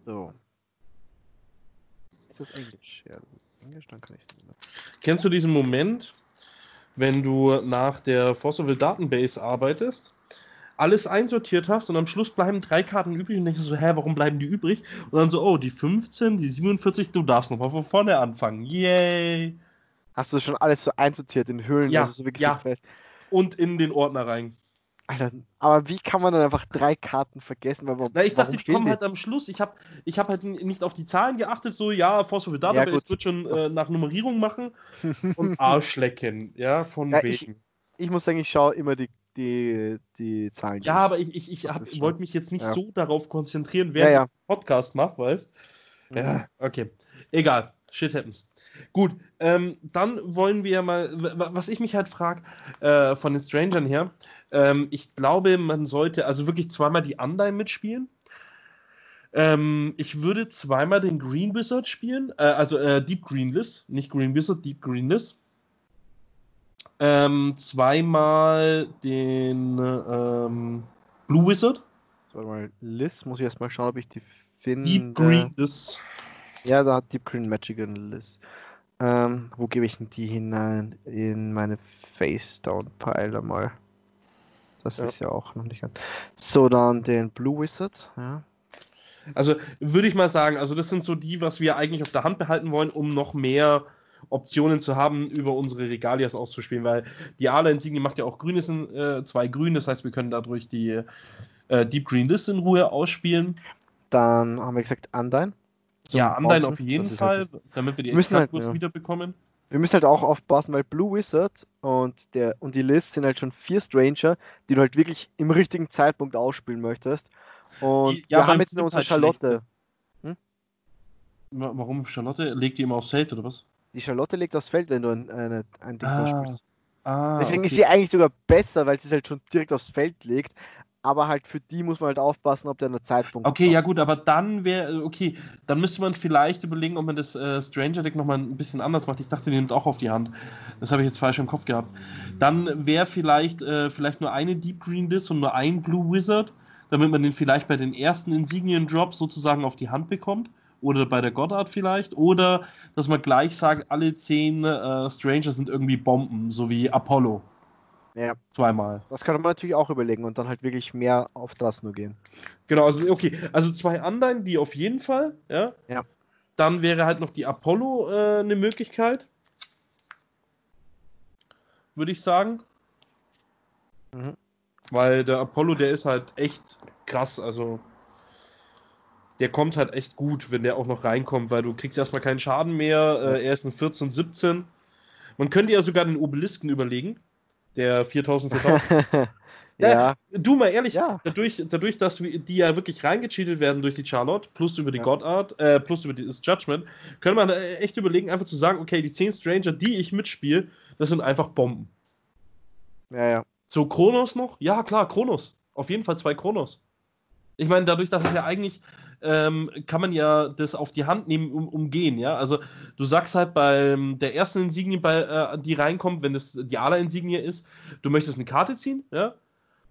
[SPEAKER 2] So. Ist das Englisch? Ja, Englisch, dann kann ich es nicht
[SPEAKER 1] Kennst du diesen Moment, wenn du nach der Fossil Database arbeitest, alles einsortiert hast und am Schluss bleiben drei Karten übrig und denkst so, hä, warum bleiben die übrig? Und dann so, oh, die 15, die 47, du darfst nochmal von vorne anfangen. Yay!
[SPEAKER 2] Hast du schon alles so einsortiert in Höhlen?
[SPEAKER 1] Ja, also ja. So und in den Ordner rein.
[SPEAKER 2] Alter, aber wie kann man dann einfach drei Karten vergessen? Weil,
[SPEAKER 1] Na, ich dachte, die kommen halt am Schluss. Ich habe ich hab halt nicht auf die Zahlen geachtet, so, ja, Force of the Database ja, wird schon äh, nach Nummerierung machen und Arschlecken, ja, von ja, wegen.
[SPEAKER 2] Ich, ich, muss sagen, ich schaue immer die, die, die Zahlen.
[SPEAKER 1] Ja, aber ich, ich, ich wollte mich jetzt nicht ja. so darauf konzentrieren, wer ja, den Podcast macht, weißt Ja, mhm. okay. Egal. Shit happens. Gut, ähm, dann wollen wir mal, was ich mich halt frage, äh, von den Strangern her, ähm, ich glaube, man sollte also wirklich zweimal die Undyne mitspielen. Ähm, ich würde zweimal den Green Wizard spielen, äh, also äh, Deep Greenless, nicht Green Wizard, Deep Greenless. Ähm, zweimal den ähm, Blue Wizard.
[SPEAKER 2] Warte mal, Liz, muss ich erstmal schauen, ob ich die finde.
[SPEAKER 1] Deep Greenless.
[SPEAKER 2] Ja, da hat Deep Green Magic in Liz. Ähm, wo gebe ich denn die hinein? In meine Face-Down-Pile mal. Das ja. ist ja auch noch nicht ganz. So, dann den Blue Wizard, ja.
[SPEAKER 1] Also würde ich mal sagen, also das sind so die, was wir eigentlich auf der Hand behalten wollen, um noch mehr Optionen zu haben, über unsere Regalias auszuspielen, weil die Ala Insignie macht ja auch grünes, äh, zwei grün, das heißt, wir können dadurch die äh, Deep Green List in Ruhe ausspielen.
[SPEAKER 2] Dann haben wir gesagt Undyne.
[SPEAKER 1] Ja, Undyne auf jeden Fall, halt damit wir die
[SPEAKER 2] müssen halt, ja.
[SPEAKER 1] wieder bekommen.
[SPEAKER 2] Wir müssen halt auch aufpassen, weil Blue Wizard und, der, und die List sind halt schon vier Stranger, die du halt wirklich im richtigen Zeitpunkt ausspielen möchtest. Und die, ja, wir haben jetzt unsere halt Charlotte.
[SPEAKER 1] Hm? Warum Charlotte? Legt die immer aufs Feld oder was?
[SPEAKER 2] Die Charlotte legt aufs Feld, wenn du ein, eine, ein Ding
[SPEAKER 1] ah. spielst.
[SPEAKER 2] Ah, Deswegen okay. ist sie eigentlich sogar besser, weil sie es halt schon direkt aufs Feld legt aber halt für die muss man halt aufpassen, ob der eine Zeitpunkt
[SPEAKER 1] Okay, kommt. ja gut, aber dann wäre, okay, dann müsste man vielleicht überlegen, ob man das äh, Stranger Deck nochmal ein bisschen anders macht. Ich dachte, die nimmt auch auf die Hand. Das habe ich jetzt falsch im Kopf gehabt. Dann wäre vielleicht, äh, vielleicht nur eine Deep Green Disc und nur ein Blue Wizard, damit man den vielleicht bei den ersten Insignien-Drops sozusagen auf die Hand bekommt. Oder bei der Goddard vielleicht. Oder dass man gleich sagt, alle zehn äh, Stranger sind irgendwie Bomben, so wie Apollo.
[SPEAKER 2] Ja.
[SPEAKER 1] Zweimal.
[SPEAKER 2] Das kann man natürlich auch überlegen und dann halt wirklich mehr auf das nur gehen.
[SPEAKER 1] Genau, also okay. Also zwei anderen, die auf jeden Fall, ja.
[SPEAKER 2] Ja.
[SPEAKER 1] Dann wäre halt noch die Apollo äh, eine Möglichkeit. Würde ich sagen. Mhm. Weil der Apollo, der ist halt echt krass, also der kommt halt echt gut, wenn der auch noch reinkommt, weil du kriegst erstmal keinen Schaden mehr. Äh, er ist ein 14, 17. Man könnte ja sogar den Obelisken überlegen der 4000, 4000. ja. ja. Du mal ehrlich, ja. dadurch, dadurch, dass die ja wirklich reingecheatet werden durch die Charlotte, plus über die ja. Godart, äh, plus über das Judgment, könnte man echt überlegen, einfach zu sagen, okay, die 10 Stranger, die ich mitspiele, das sind einfach Bomben.
[SPEAKER 2] Ja, ja.
[SPEAKER 1] So, Kronos noch? Ja, klar, Kronos. Auf jeden Fall zwei Kronos. Ich meine, dadurch, dass es ja eigentlich ähm, kann man ja das auf die Hand nehmen, um, umgehen, ja. Also du sagst halt bei der ersten Insignie, bei, äh, die reinkommt, wenn das die Ala-Insignie ist, du möchtest eine Karte ziehen, ja.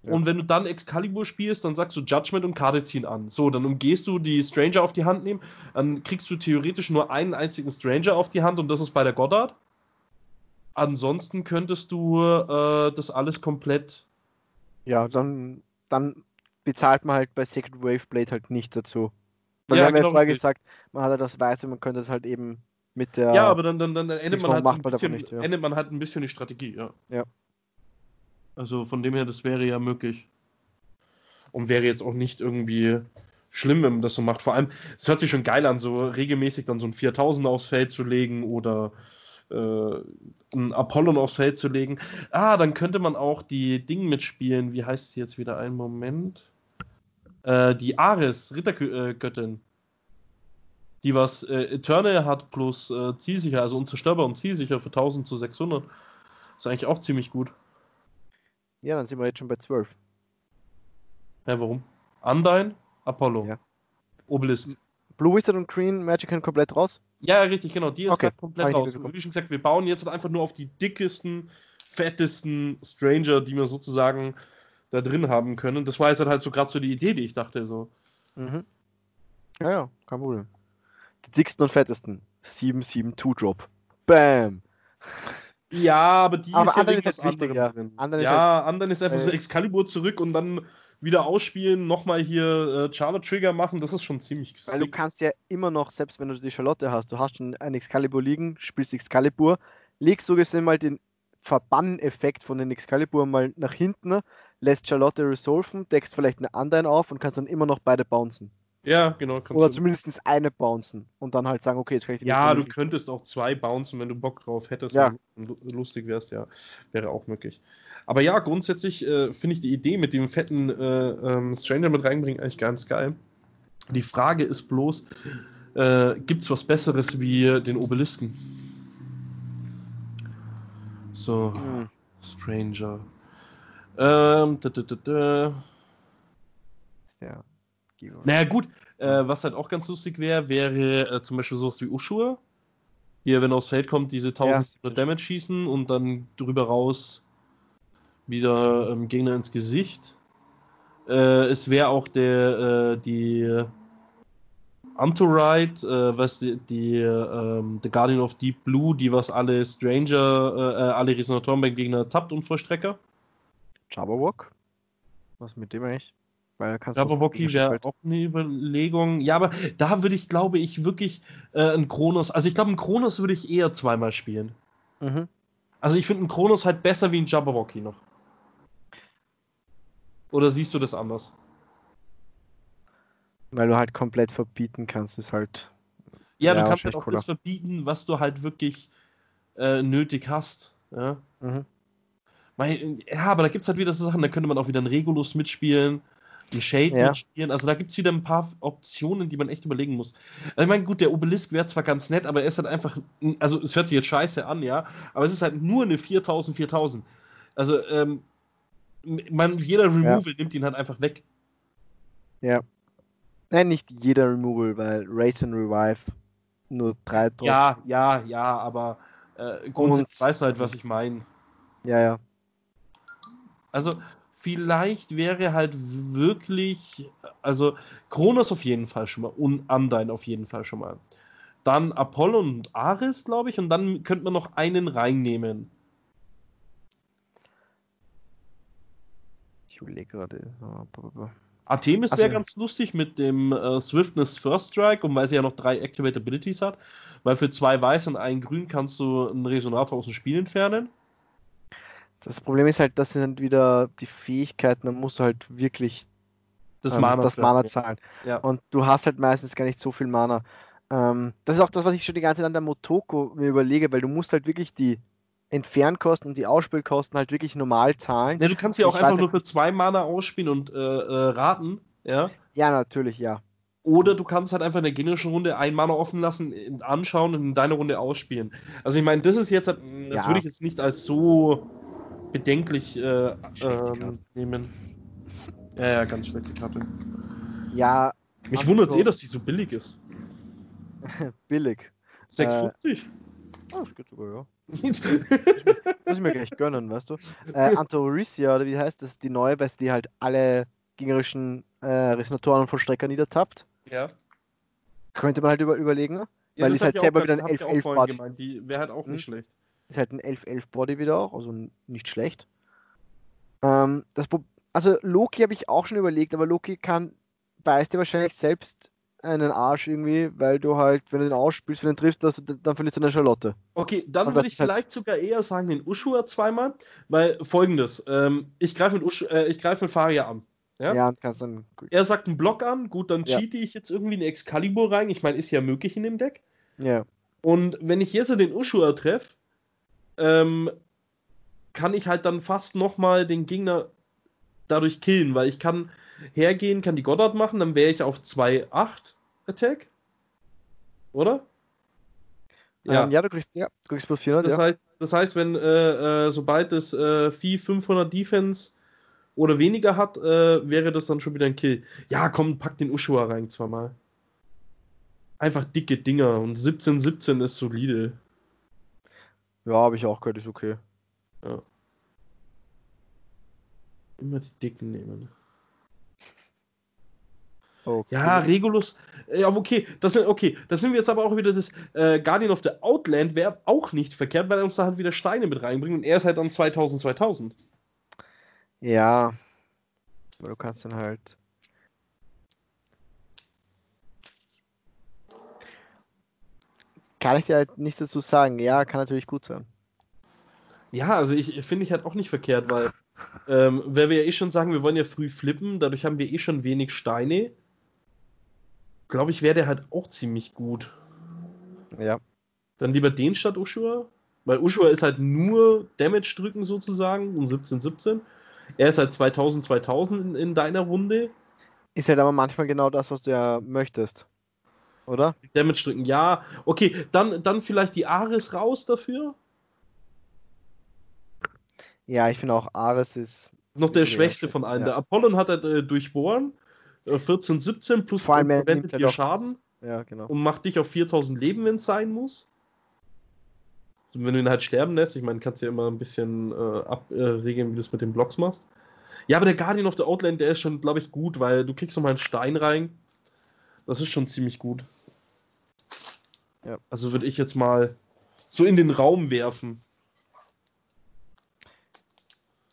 [SPEAKER 1] Ja. Und wenn du dann Excalibur spielst, dann sagst du Judgment und Karte ziehen an. So, dann umgehst du die Stranger auf die Hand nehmen. Dann kriegst du theoretisch nur einen einzigen Stranger auf die Hand und das ist bei der Goddard. Ansonsten könntest du äh, das alles komplett.
[SPEAKER 2] Ja, dann, dann bezahlt man halt bei Second Wave Blade halt nicht dazu. Weil ja, wir haben genau, ja vorher gesagt, man hat ja das Weiße, man könnte es halt eben mit der.
[SPEAKER 1] Ja, aber dann, dann, dann endet, man halt ein bisschen, nicht, ja. endet man halt ein bisschen die Strategie, ja.
[SPEAKER 2] Ja.
[SPEAKER 1] Also von dem her, das wäre ja möglich. Und wäre jetzt auch nicht irgendwie schlimm, wenn man das so macht. Vor allem, es hört sich schon geil an, so regelmäßig dann so ein 4000 aufs Feld zu legen oder äh, ein Apollon aufs Feld zu legen. Ah, dann könnte man auch die Dinge mitspielen. Wie heißt sie jetzt wieder? Einen Moment. Äh, die Ares, Rittergöttin. Die was äh, Eternal hat plus äh, Zielsicher, also unzerstörbar und Zielsicher für 1000 zu 600. Ist eigentlich auch ziemlich gut.
[SPEAKER 2] Ja, dann sind wir jetzt schon bei 12.
[SPEAKER 1] Ja, warum? Undyne, Apollo.
[SPEAKER 2] Ja.
[SPEAKER 1] Obelisk.
[SPEAKER 2] Blue Wizard und Green Magic komplett raus?
[SPEAKER 1] Ja, richtig, genau. Die ist
[SPEAKER 2] okay.
[SPEAKER 1] komplett raus. Wie schon gesagt, wir bauen jetzt einfach nur auf die dickesten, fettesten Stranger, die wir sozusagen da drin haben können. Das war jetzt halt so gerade so die Idee, die ich dachte so.
[SPEAKER 2] Mhm. Ja, ja, kein Problem. Die dicksten und fettesten. 772 Drop. Bam!
[SPEAKER 1] Ja, aber die
[SPEAKER 2] aber
[SPEAKER 1] ist ja
[SPEAKER 2] irgendwas anderes
[SPEAKER 1] ja. drin. Anderen ja, anderen ist einfach äh, so Excalibur zurück und dann wieder ausspielen, nochmal hier äh, Charlotte Trigger machen, das ist schon ziemlich
[SPEAKER 2] Weil sick. du kannst ja immer noch, selbst wenn du die Charlotte hast, du hast schon ein Excalibur liegen, spielst Excalibur, legst so gesehen mal den Verbanneffekt von den Excalibur mal nach hinten, lässt Charlotte resolven, deckst vielleicht eine andere auf und kannst dann immer noch beide bouncen.
[SPEAKER 1] Ja, genau.
[SPEAKER 2] Oder zumindest eine bouncen und dann halt sagen, okay, jetzt kann ich
[SPEAKER 1] die Ja, du könntest auch zwei bouncen, wenn du Bock drauf hättest,
[SPEAKER 2] ja.
[SPEAKER 1] lustig wärst, ja. Wäre auch möglich. Aber ja, grundsätzlich äh, finde ich die Idee mit dem fetten äh, ähm, Stranger mit reinbringen eigentlich ganz geil. Die Frage ist bloß, äh, gibt es was Besseres wie den Obelisken? So, hm. Stranger. Ähm, da, da, da,
[SPEAKER 2] ja
[SPEAKER 1] Naja, gut, äh, was halt auch ganz lustig wäre, wäre äh, zum Beispiel sowas wie Ushua. Hier, wenn er aufs Feld kommt, diese 1000 ja. Damage schießen und dann drüber raus wieder ähm, Gegner ins Gesicht. Äh, es wäre auch der, äh, die Antoride, äh, was die, die ähm, The Guardian of Deep Blue, die was alle Stranger, äh, äh alle Resonatoren beim Gegner tappt und Vollstrecker.
[SPEAKER 2] Jabberwock? Was mit dem eigentlich?
[SPEAKER 1] Weil Jabberwocky wäre auch eine Überlegung. Ja, aber da würde ich, glaube ich, wirklich äh, einen Kronos. Also ich glaube, einen Kronos würde ich eher zweimal spielen. Mhm. Also ich finde einen Kronos halt besser wie ein Jabberwocky noch. Oder siehst du das anders?
[SPEAKER 2] Weil du halt komplett verbieten kannst, ist halt.
[SPEAKER 1] Ja, ja du kannst halt auch cooler. das verbieten, was du halt wirklich äh, nötig hast. Ja. Mhm. ja, aber da gibt es halt wieder so Sachen, da könnte man auch wieder einen Regulus mitspielen, einen Shade ja. mitspielen. Also da gibt es wieder ein paar Optionen, die man echt überlegen muss. Also ich meine, gut, der Obelisk wäre zwar ganz nett, aber er ist halt einfach, also es hört sich jetzt scheiße an, ja, aber es ist halt nur eine 4000, 4000. Also, ähm, man, jeder Removal ja. nimmt ihn halt einfach weg.
[SPEAKER 2] Ja. Nein, nicht jeder Removal, weil Race and Revive nur drei
[SPEAKER 1] Drops. Ja, ja, ja, aber äh, grundsätzlich weißt du halt, was ich meine.
[SPEAKER 2] Ja, ja.
[SPEAKER 1] Also, vielleicht wäre halt wirklich, also Kronos auf jeden Fall schon mal und Undyne auf jeden Fall schon mal. Dann Apollo und Ares, glaube ich, und dann könnte man noch einen reinnehmen.
[SPEAKER 2] Ich überlege gerade.
[SPEAKER 1] Artemis wäre ganz lustig mit dem äh, Swiftness First Strike und weil sie ja noch drei Activate Abilities hat. Weil für zwei Weiß und einen Grün kannst du einen Resonator aus dem Spiel entfernen.
[SPEAKER 2] Das Problem ist halt, das sind wieder die Fähigkeiten, da musst du halt wirklich
[SPEAKER 1] das, ähm, Mana,
[SPEAKER 2] das Mana zahlen. Ja. Und du hast halt meistens gar nicht so viel Mana. Ähm, das ist auch das, was ich schon die ganze Zeit an der Motoko mir überlege, weil du musst halt wirklich die Entfernkosten und die Ausspielkosten halt wirklich normal zahlen.
[SPEAKER 1] Ja, du kannst sie auch einfach nur für zwei Mana ausspielen und äh, äh, raten, ja?
[SPEAKER 2] Ja, natürlich, ja.
[SPEAKER 1] Oder du kannst halt einfach in der generischen Runde ein Mana offen lassen, anschauen und in deiner Runde ausspielen. Also ich meine, das ist jetzt, das ja. würde ich jetzt nicht als so bedenklich äh, ähm, nehmen. Ja, ja, ganz schlechte Karte.
[SPEAKER 2] Ja.
[SPEAKER 1] Mich wundert es eh, dass die so billig ist.
[SPEAKER 2] billig.
[SPEAKER 1] 6,50? Äh,
[SPEAKER 2] oh, das geht sogar, ja. muss, ich mir gleich gönnen, weißt du? Äh, Antorisia, oder wie heißt das? Die neue, weil die halt alle gegnerischen äh, Resonatoren und Vollstrecker niedertappt.
[SPEAKER 1] Ja.
[SPEAKER 2] Könnte man halt über, überlegen. Ja, weil ist halt selber wieder ein 11-11
[SPEAKER 1] Body. Gemeint. Die wäre halt auch hm? nicht schlecht.
[SPEAKER 2] Ist halt ein 11-11 Body wieder auch, also nicht schlecht. Ähm, das also Loki habe ich auch schon überlegt, aber Loki kann beißt dir wahrscheinlich selbst einen Arsch irgendwie, weil du halt, wenn du den ausspielst, wenn du den triffst, dass du, dann verlierst du eine Charlotte.
[SPEAKER 1] Okay, dann würde ich halt vielleicht sogar eher sagen, den Ushua zweimal, weil folgendes, ähm, ich greife mit, Ush, äh, greif mit Faria an. Ja, ja kannst dann. Er sagt einen Block an, gut, dann ja. cheate ich jetzt irgendwie eine Excalibur rein. Ich meine, ist ja möglich in dem Deck.
[SPEAKER 2] Ja.
[SPEAKER 1] Und wenn ich jetzt den Ushua treffe, ähm, kann ich halt dann fast nochmal den Gegner dadurch killen, weil ich kann hergehen, kann die Goddard machen, dann wäre ich auf 2-8 Attack. Oder?
[SPEAKER 2] Ja, ähm, ja du kriegst, ja, du kriegst plus 400.
[SPEAKER 1] Das, ja. heißt, das heißt, wenn äh, äh, sobald es äh, Vieh 500 Defense oder weniger hat, äh, wäre das dann schon wieder ein Kill. Ja, komm, pack den Ushua rein zweimal. Einfach dicke Dinger und 17-17 ist solide.
[SPEAKER 2] Ja, habe ich auch gehört, ist okay.
[SPEAKER 1] Ja. Immer die dicken nehmen. Okay. Ja, Regulus. Ja, okay, das sind, okay, da sind wir jetzt aber auch wieder das äh, Guardian of the Outland wäre auch nicht verkehrt, weil er uns da halt wieder Steine mit reinbringt und er ist halt dann 2000, 2000.
[SPEAKER 2] Ja. Aber du kannst dann halt. Kann ich dir halt nichts dazu sagen. Ja, kann natürlich gut sein.
[SPEAKER 1] Ja, also ich finde ich halt auch nicht verkehrt, weil ähm, weil wir ja eh schon sagen, wir wollen ja früh flippen, dadurch haben wir eh schon wenig Steine. Glaube ich, wäre der halt auch ziemlich gut.
[SPEAKER 2] Ja.
[SPEAKER 1] Dann lieber den statt Ushua, weil Ushua ist halt nur Damage drücken sozusagen und 17, 17. Er ist halt 2000, 2000 in, in deiner Runde.
[SPEAKER 2] Ist halt aber manchmal genau das, was du ja möchtest. Oder?
[SPEAKER 1] Damage drücken, ja. Okay, dann, dann vielleicht die Ares raus dafür.
[SPEAKER 2] Ja, ich finde auch Ares ist.
[SPEAKER 1] Noch der schwächste von allen. Ja. Der Apollon hat er äh, durchbohren. 14, äh, 17 plus
[SPEAKER 2] Vor allem
[SPEAKER 1] verwendet dir Schaden.
[SPEAKER 2] Ja, genau.
[SPEAKER 1] Und macht dich auf 4000 Leben, wenn es sein muss. Also wenn du ihn halt sterben lässt, ich meine, kannst du ja immer ein bisschen äh, abregeln, wie du es mit den Blocks machst. Ja, aber der Guardian of the Outland, der ist schon, glaube ich, gut, weil du kriegst nochmal einen Stein rein. Das ist schon ziemlich gut. Ja. Also würde ich jetzt mal so in den Raum werfen.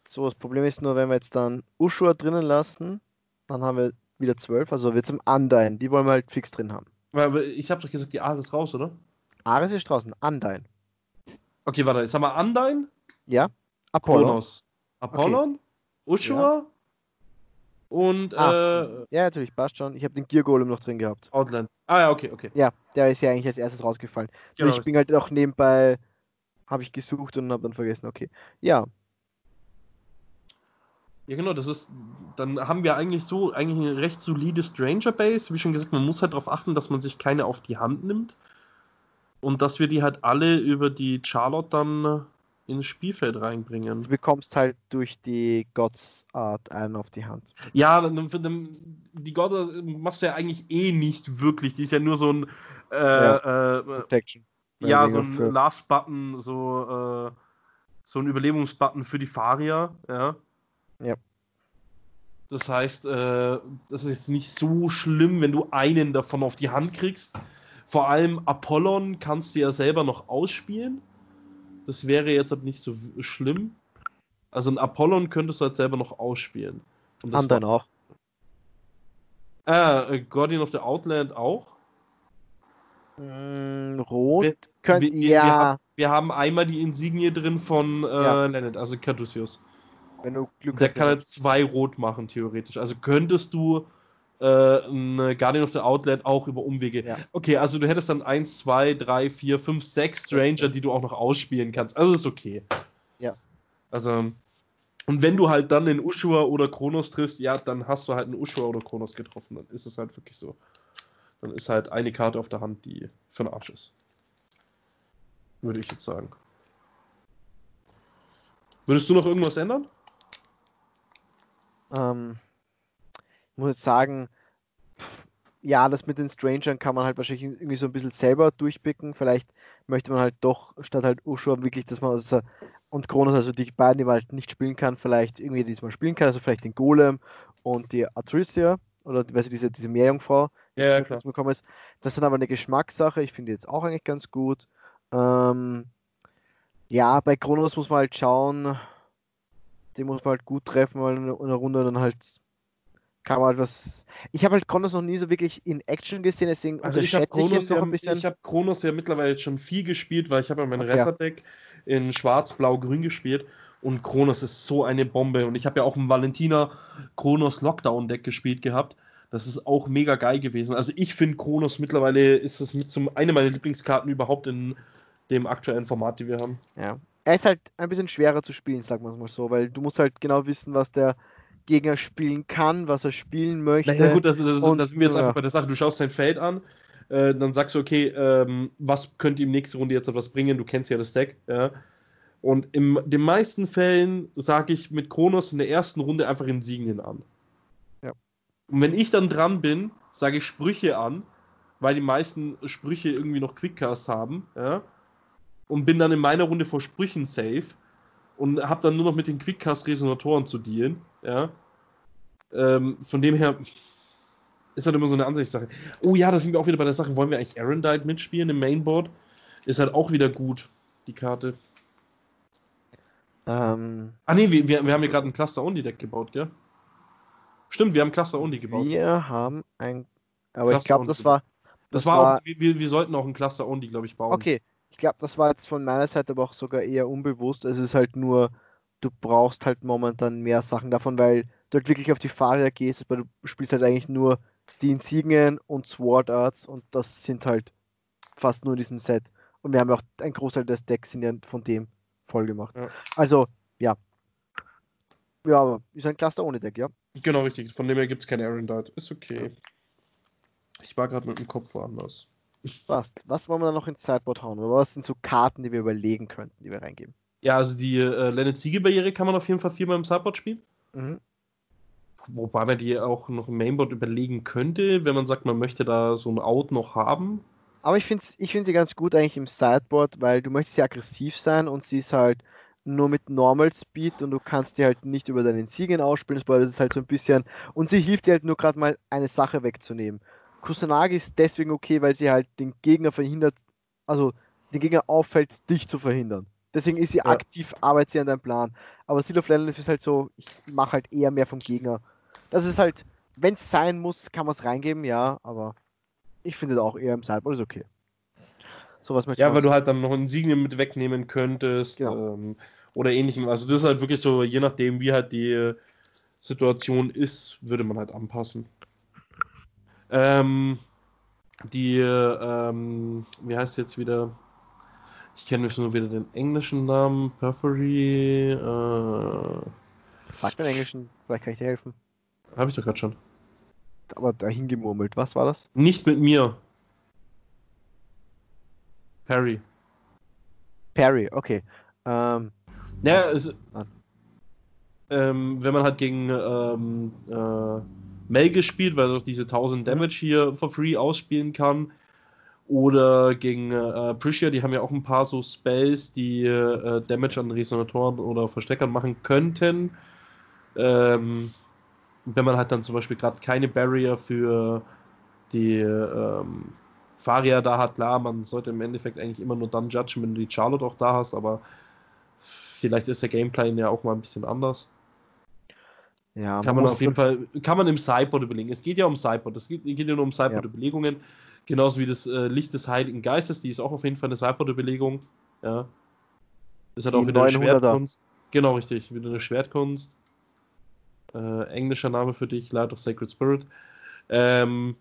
[SPEAKER 2] So, das Problem ist nur, wenn wir jetzt dann Ushua drinnen lassen, dann haben wir wieder 12, also wird es im Undyne. Die wollen wir halt fix drin haben.
[SPEAKER 1] Weil ich habe doch gesagt, die Ares raus, oder?
[SPEAKER 2] Ares ist draußen, Undyne.
[SPEAKER 1] Okay, warte, jetzt haben wir Undyne.
[SPEAKER 2] Ja.
[SPEAKER 1] Apollon. Kronos. Apollon, okay. Ushua ja. Und Ach, äh,
[SPEAKER 2] Ja, natürlich, passt schon. Ich habe den Gear Golem noch drin gehabt.
[SPEAKER 1] Outland. Ah ja, okay, okay.
[SPEAKER 2] Ja, der ist ja eigentlich als erstes rausgefallen. Genau. Ich bin halt auch nebenbei, habe ich gesucht und habe dann vergessen, okay. Ja,
[SPEAKER 1] ja, genau, das ist, dann haben wir eigentlich so eigentlich eine recht solide Stranger Base. Wie schon gesagt, man muss halt darauf achten, dass man sich keine auf die Hand nimmt. Und dass wir die halt alle über die Charlotte dann ins Spielfeld reinbringen.
[SPEAKER 2] Du bekommst halt durch die Gods Art einen auf die Hand.
[SPEAKER 1] Ja, die God machst du ja eigentlich eh nicht wirklich. Die ist ja nur so ein äh, ja, äh, Protection. Ja, so ein Last-Button, so, äh, so ein Überlebungsbutton für die Farier, ja.
[SPEAKER 2] Ja.
[SPEAKER 1] Das heißt, äh, das ist jetzt nicht so schlimm, wenn du einen davon auf die Hand kriegst. Vor allem Apollon kannst du ja selber noch ausspielen. Das wäre jetzt halt nicht so schlimm. Also ein Apollon könntest du halt selber noch ausspielen.
[SPEAKER 2] Und das Anderen auch.
[SPEAKER 1] Äh, Guardian of the Outland auch.
[SPEAKER 2] Mm, rot
[SPEAKER 1] könnt wir, ja. Wir haben, wir haben, einmal die Insignie drin von äh, ja. Leonard, also Caduceus. Wenn du Glück Der kann halt zwei rot machen, theoretisch. Also könntest du äh, eine Guardian of the Outlet auch über Umwege. Ja. Okay, also du hättest dann 1, 2, 3, 4, 5, 6 Stranger, die du auch noch ausspielen kannst. Also ist okay.
[SPEAKER 2] Ja.
[SPEAKER 1] Also. Und wenn du halt dann den Ushua oder Kronos triffst, ja, dann hast du halt einen Ushua oder Kronos getroffen. Dann ist es halt wirklich so. Dann ist halt eine Karte auf der Hand, die für den Arsch ist. Würde ich jetzt sagen. Würdest du noch irgendwas ändern?
[SPEAKER 2] Ähm, muss jetzt sagen, ja, das mit den Strangern kann man halt wahrscheinlich irgendwie so ein bisschen selber durchpicken. Vielleicht möchte man halt doch statt halt Ushua wirklich, dass man also, und Kronos, also die beiden, die man halt nicht spielen kann, vielleicht irgendwie diesmal spielen kann, also vielleicht den Golem und die Atricia oder weißt du, diese, diese Meerjungfrau,
[SPEAKER 1] die ja, klar.
[SPEAKER 2] bekommen ist. Das ist dann aber eine Geschmackssache. Ich finde jetzt auch eigentlich ganz gut. Ähm, ja, bei Kronos muss man halt schauen, den muss man halt gut treffen, weil in einer Runde dann halt kann man was. Ich habe halt Kronos noch nie so wirklich in Action gesehen, deswegen
[SPEAKER 1] also ich habe Kronos, ja, ich hab Kronos ja mittlerweile schon viel gespielt, weil ich habe ja mein okay. Resserdeck in Schwarz, Blau, Grün gespielt und Kronos ist so eine Bombe und ich habe ja auch ein Valentina Kronos Lockdown Deck gespielt gehabt. Das ist auch mega geil gewesen. Also ich finde Kronos mittlerweile ist es mit zum eine meiner Lieblingskarten überhaupt in dem aktuellen Format, die wir haben.
[SPEAKER 2] Ja, er ist halt ein bisschen schwerer zu spielen, sagen wir es mal so, weil du musst halt genau wissen, was der Gegner spielen kann, was er spielen möchte.
[SPEAKER 1] Na ja, gut, das, das, und, das sind wir jetzt ja. einfach bei der Sache. Du schaust sein Feld an, äh, dann sagst du, okay, ähm, was könnte ihm nächste Runde jetzt etwas bringen? Du kennst ja das Deck, ja. Und in den meisten Fällen sage ich mit Kronos in der ersten Runde einfach Insignien an.
[SPEAKER 2] Ja.
[SPEAKER 1] Und wenn ich dann dran bin, sage ich Sprüche an, weil die meisten Sprüche irgendwie noch Quickcasts haben, ja und bin dann in meiner Runde vor Sprüchen safe und habe dann nur noch mit den Quickcast-Resonatoren zu dealen. Ja. Ähm, von dem her ist halt immer so eine Ansichtssache. Oh ja, da sind wir auch wieder bei der Sache. Wollen wir eigentlich Arendite mitspielen im Mainboard? Ist halt auch wieder gut, die Karte.
[SPEAKER 2] Ähm,
[SPEAKER 1] ah ne, wir, wir, wir haben hier gerade ein Cluster-Only-Deck gebaut, gell? Stimmt, wir haben Cluster-Only gebaut.
[SPEAKER 2] Wir haben ein. Aber Cluster ich glaube, das war.
[SPEAKER 1] Das, das war, war auch, wir, wir sollten auch ein Cluster-Only, glaube ich, bauen.
[SPEAKER 2] Okay, ich glaube, das war jetzt von meiner Seite aber auch sogar eher unbewusst. Es ist halt nur, du brauchst halt momentan mehr Sachen davon, weil du halt wirklich auf die Fahrer gehst, aber du spielst halt eigentlich nur die Insignien und Sword Arts und das sind halt fast nur in diesem Set. Und wir haben ja auch ein Großteil des Decks sind ja von dem voll gemacht. Ja. Also, ja. Ja, aber ist ein Cluster ohne Deck, ja.
[SPEAKER 1] Genau, richtig. Von dem her gibt es kein Dart. Ist okay. Ich war gerade mit dem Kopf woanders.
[SPEAKER 2] Passt. Was wollen wir da noch ins Sideboard hauen? Oder was sind so Karten, die wir überlegen könnten, die wir reingeben?
[SPEAKER 1] Ja, also die äh, Leonard Siegel-Barriere kann man auf jeden Fall viermal im Sideboard spielen. Mhm. wobei man die auch noch im Mainboard überlegen könnte, wenn man sagt, man möchte da so ein Out noch haben.
[SPEAKER 2] Aber ich finde ich find sie ganz gut eigentlich im Sideboard, weil du möchtest ja aggressiv sein und sie ist halt nur mit Normal Speed und du kannst die halt nicht über deinen Siegen ausspielen. Das ist halt so ein bisschen. Und sie hilft dir halt nur gerade mal eine Sache wegzunehmen. Kusanagi ist deswegen okay, weil sie halt den Gegner verhindert, also den Gegner auffällt, dich zu verhindern. Deswegen ist sie ja. aktiv, arbeitet sie an deinem Plan. Aber Seal of Legends ist halt so, ich mache halt eher mehr vom Gegner. Das ist halt, wenn es sein muss, kann man es reingeben, ja, aber ich finde auch eher im Sideboard ist okay.
[SPEAKER 1] Sowas ja, weil du halt dann noch ein Signum mit wegnehmen könntest genau. ähm, oder ähnlichem. Also das ist halt wirklich so, je nachdem wie halt die Situation ist, würde man halt anpassen. Ähm, die, ähm, wie heißt jetzt wieder? Ich kenne nur wieder den englischen Namen. Perfory. Äh,
[SPEAKER 2] Sag den englischen, vielleicht kann ich dir helfen.
[SPEAKER 1] Habe ich doch gerade schon.
[SPEAKER 2] Aber dahin gemurmelt. Was war das?
[SPEAKER 1] Nicht mit mir. Perry.
[SPEAKER 2] Perry, okay. Ähm,
[SPEAKER 1] ja, es, ah. ähm, wenn man halt gegen ähm, äh, Melge spielt, weil er doch diese 1000 mhm. Damage hier for free ausspielen kann, oder gegen äh, Prisha, die haben ja auch ein paar so Spells, die äh, Damage an Resonatoren oder Versteckern machen könnten. Ähm, wenn man halt dann zum Beispiel gerade keine Barrier für die ähm, Faria da hat, klar, man sollte im Endeffekt eigentlich immer nur dann judgen, wenn du die Charlotte auch da hast, aber vielleicht ist der Gameplan ja auch mal ein bisschen anders. Ja, kann man, man auf jeden Fall, kann man im Sideboard überlegen. Es geht ja um Sideboard, es geht, geht ja nur um Sideboard-Überlegungen, ja. Genauso wie das äh, Licht des Heiligen Geistes, die ist auch auf jeden Fall eine Sideboard-Überlegung. Ja. Ist halt auch wieder eine Schwertkunst. Genau, richtig, wieder eine Schwertkunst. Äh, englischer Name für dich, Light of Sacred Spirit. Ähm,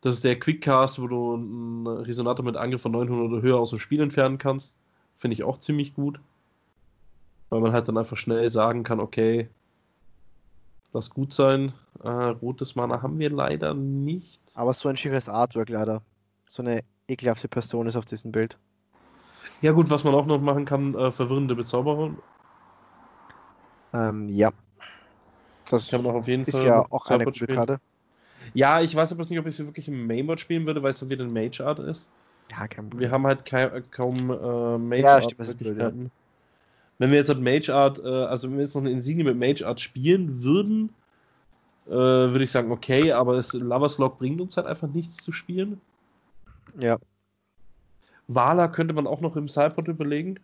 [SPEAKER 1] das ist der Quickcast, wo du einen Resonator mit Angriff von 900 oder höher aus dem Spiel entfernen kannst. Finde ich auch ziemlich gut. Weil man halt dann einfach schnell sagen kann, okay, lass gut sein. Äh, rotes Mana haben wir leider nicht.
[SPEAKER 2] Aber so ein schickes Artwork leider. So eine ekelhafte Person ist auf diesem Bild.
[SPEAKER 1] Ja gut, was man auch noch machen kann, äh, verwirrende Bezauberer.
[SPEAKER 2] Ähm, ja.
[SPEAKER 1] Das man auch auf jeden
[SPEAKER 2] ist
[SPEAKER 1] Fall
[SPEAKER 2] ja auch eine gute Karte.
[SPEAKER 1] Ja, ich weiß aber nicht, ob ich sie wirklich im Mainboard spielen würde, weil es dann wieder ein Mage Art ist. Ja, kein Problem. Wir haben halt ka kaum äh, Mage ja, Art Möglichkeiten. Ja. Wenn wir jetzt halt Mage Art, äh, also wenn wir jetzt noch eine Insigne mit Mage Art spielen würden, äh, würde ich sagen, okay, aber es, Lovers Log bringt uns halt einfach nichts zu spielen.
[SPEAKER 2] Ja.
[SPEAKER 1] Wala könnte man auch noch im Sideboard überlegen.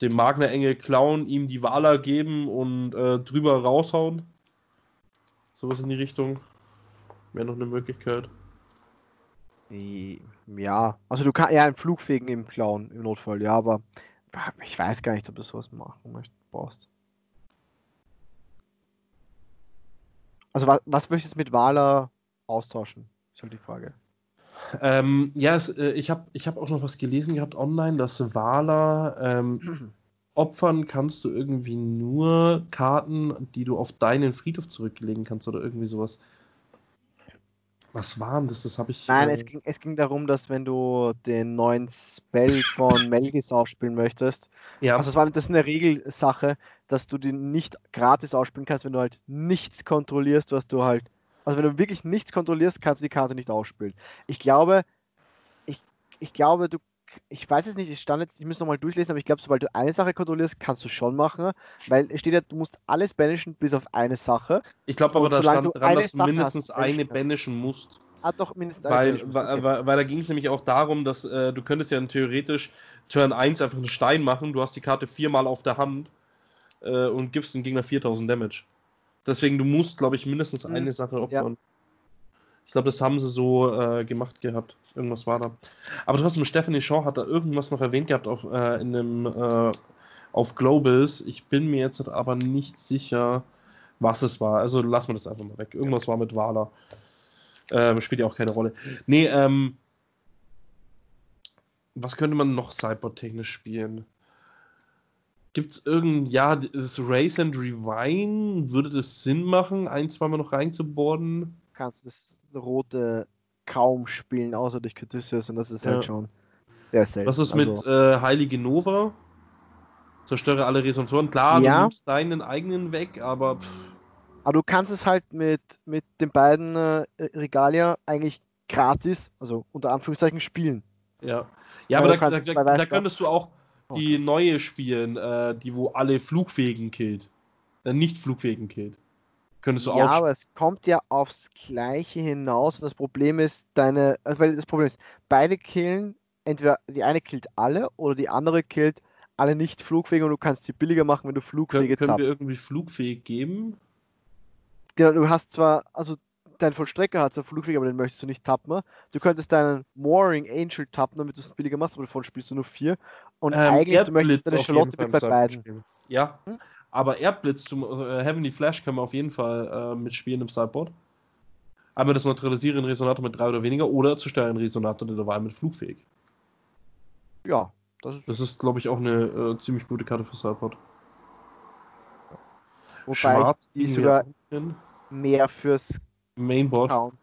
[SPEAKER 1] dem Magner-Engel klauen, ihm die Wala geben und äh, drüber raushauen. Sowas in die Richtung. Wäre noch eine Möglichkeit.
[SPEAKER 2] Ja, also du kannst ja einen Flugfegen im klauen im Notfall, ja, aber ich weiß gar nicht, ob du sowas machen möchtest, brauchst. Also was, was möchtest du mit Wala austauschen? Ist halt die Frage.
[SPEAKER 1] Ähm, ja, es, äh, ich habe ich hab auch noch was gelesen gehabt online, dass Wala ähm, opfern kannst du irgendwie nur Karten, die du auf deinen Friedhof zurücklegen kannst oder irgendwie sowas. Was waren das? Das habe ich.
[SPEAKER 2] Nein, äh... es, ging, es ging darum, dass wenn du den neuen Spell von Melgis ausspielen möchtest, ja. also das, war, das ist eine Regelsache, dass du den nicht gratis ausspielen kannst, wenn du halt nichts kontrollierst, was du halt also wenn du wirklich nichts kontrollierst, kannst du die Karte nicht ausspielen. Ich glaube, ich, ich glaube, du, ich weiß es nicht, ich stand jetzt, ich muss nochmal durchlesen, aber ich glaube, sobald du eine Sache kontrollierst, kannst du schon machen, weil es steht ja, du musst alles banishen bis auf eine Sache.
[SPEAKER 1] Ich glaube aber, da stand dran, dass du mindestens hast, eine banishen musst.
[SPEAKER 2] Ah, doch, mindestens
[SPEAKER 1] eine. Weil, weil, weil, weil, da ging es nämlich auch darum, dass äh, du könntest ja theoretisch Turn 1 einfach einen Stein machen, du hast die Karte viermal auf der Hand äh, und gibst dem Gegner 4000 Damage. Deswegen, du musst, glaube ich, mindestens mhm. eine Sache opfern. Ja. Ich glaube, das haben sie so äh, gemacht gehabt. Irgendwas war da. Aber trotzdem, Stephanie Shaw hat da irgendwas noch erwähnt gehabt auf, äh, in dem, äh, auf Globals. Ich bin mir jetzt aber nicht sicher, was es war. Also lassen wir das einfach mal weg. Irgendwas war mit Wala. Ähm, spielt ja auch keine Rolle. Nee, ähm, was könnte man noch Cyber-technisch spielen? Gibt es irgendein, ja, das Race and Rewind, würde das Sinn machen, ein, zweimal noch reinzuborden?
[SPEAKER 2] Kannst das rote kaum spielen, außer durch Caduceus und das ist halt ja. halt schon sehr selten.
[SPEAKER 1] Was ist also, mit äh, Heilige Nova? zerstöre alle Resonatoren. Klar,
[SPEAKER 2] Ja.
[SPEAKER 1] du nimmst deinen eigenen weg, aber pff,
[SPEAKER 2] Aber du kannst es halt mit, mit den beiden äh, Regalia eigentlich gratis, also unter Anführungszeichen, spielen.
[SPEAKER 1] ja. Ja,
[SPEAKER 2] Weil
[SPEAKER 1] aber da, da,
[SPEAKER 2] kannst
[SPEAKER 1] da, da könntest du auch die neue spielen, äh, die wo alle Flugfähigen killt. Äh, nicht Flugfähigen killt. Könntest du
[SPEAKER 2] ja,
[SPEAKER 1] auch
[SPEAKER 2] aber es kommt ja aufs Gleiche hinaus und das Problem ist, deine, also weil das Problem ist, beide killen, entweder die eine killt alle oder die andere killt alle nicht flugfähig und du kannst sie billiger machen, wenn du flugfähige
[SPEAKER 1] können wir irgendwie flugfähig geben?
[SPEAKER 2] Genau, du hast zwar, also dein Vollstrecker hat zwar flugfähig, aber den möchtest du nicht tappen. Du könntest deinen Mooring Angel tappen, damit du es billiger machst, aber davon spielst du nur vier. Und
[SPEAKER 1] Ähm,
[SPEAKER 2] eigentlich, du möchtest
[SPEAKER 1] Erdblitz
[SPEAKER 2] deine Charlotte mit bei beiden.
[SPEAKER 1] spielen. Ja, aber Erdblitz zum äh, Heavenly Flash können wir auf jeden Fall äh, mitspielen im Sideboard. Einmal das neutralisieren Resonator mit drei oder weniger oder zerstören Resonator der Wahl mit flugfähig.
[SPEAKER 2] Ja, das ist,
[SPEAKER 1] Das ist, glaube ich, auch eine äh, ziemlich gute Karte für Sideboard.
[SPEAKER 2] wobei ich die
[SPEAKER 1] liegen wir
[SPEAKER 2] sogar mehr fürs
[SPEAKER 1] Mainboard.
[SPEAKER 2] Count.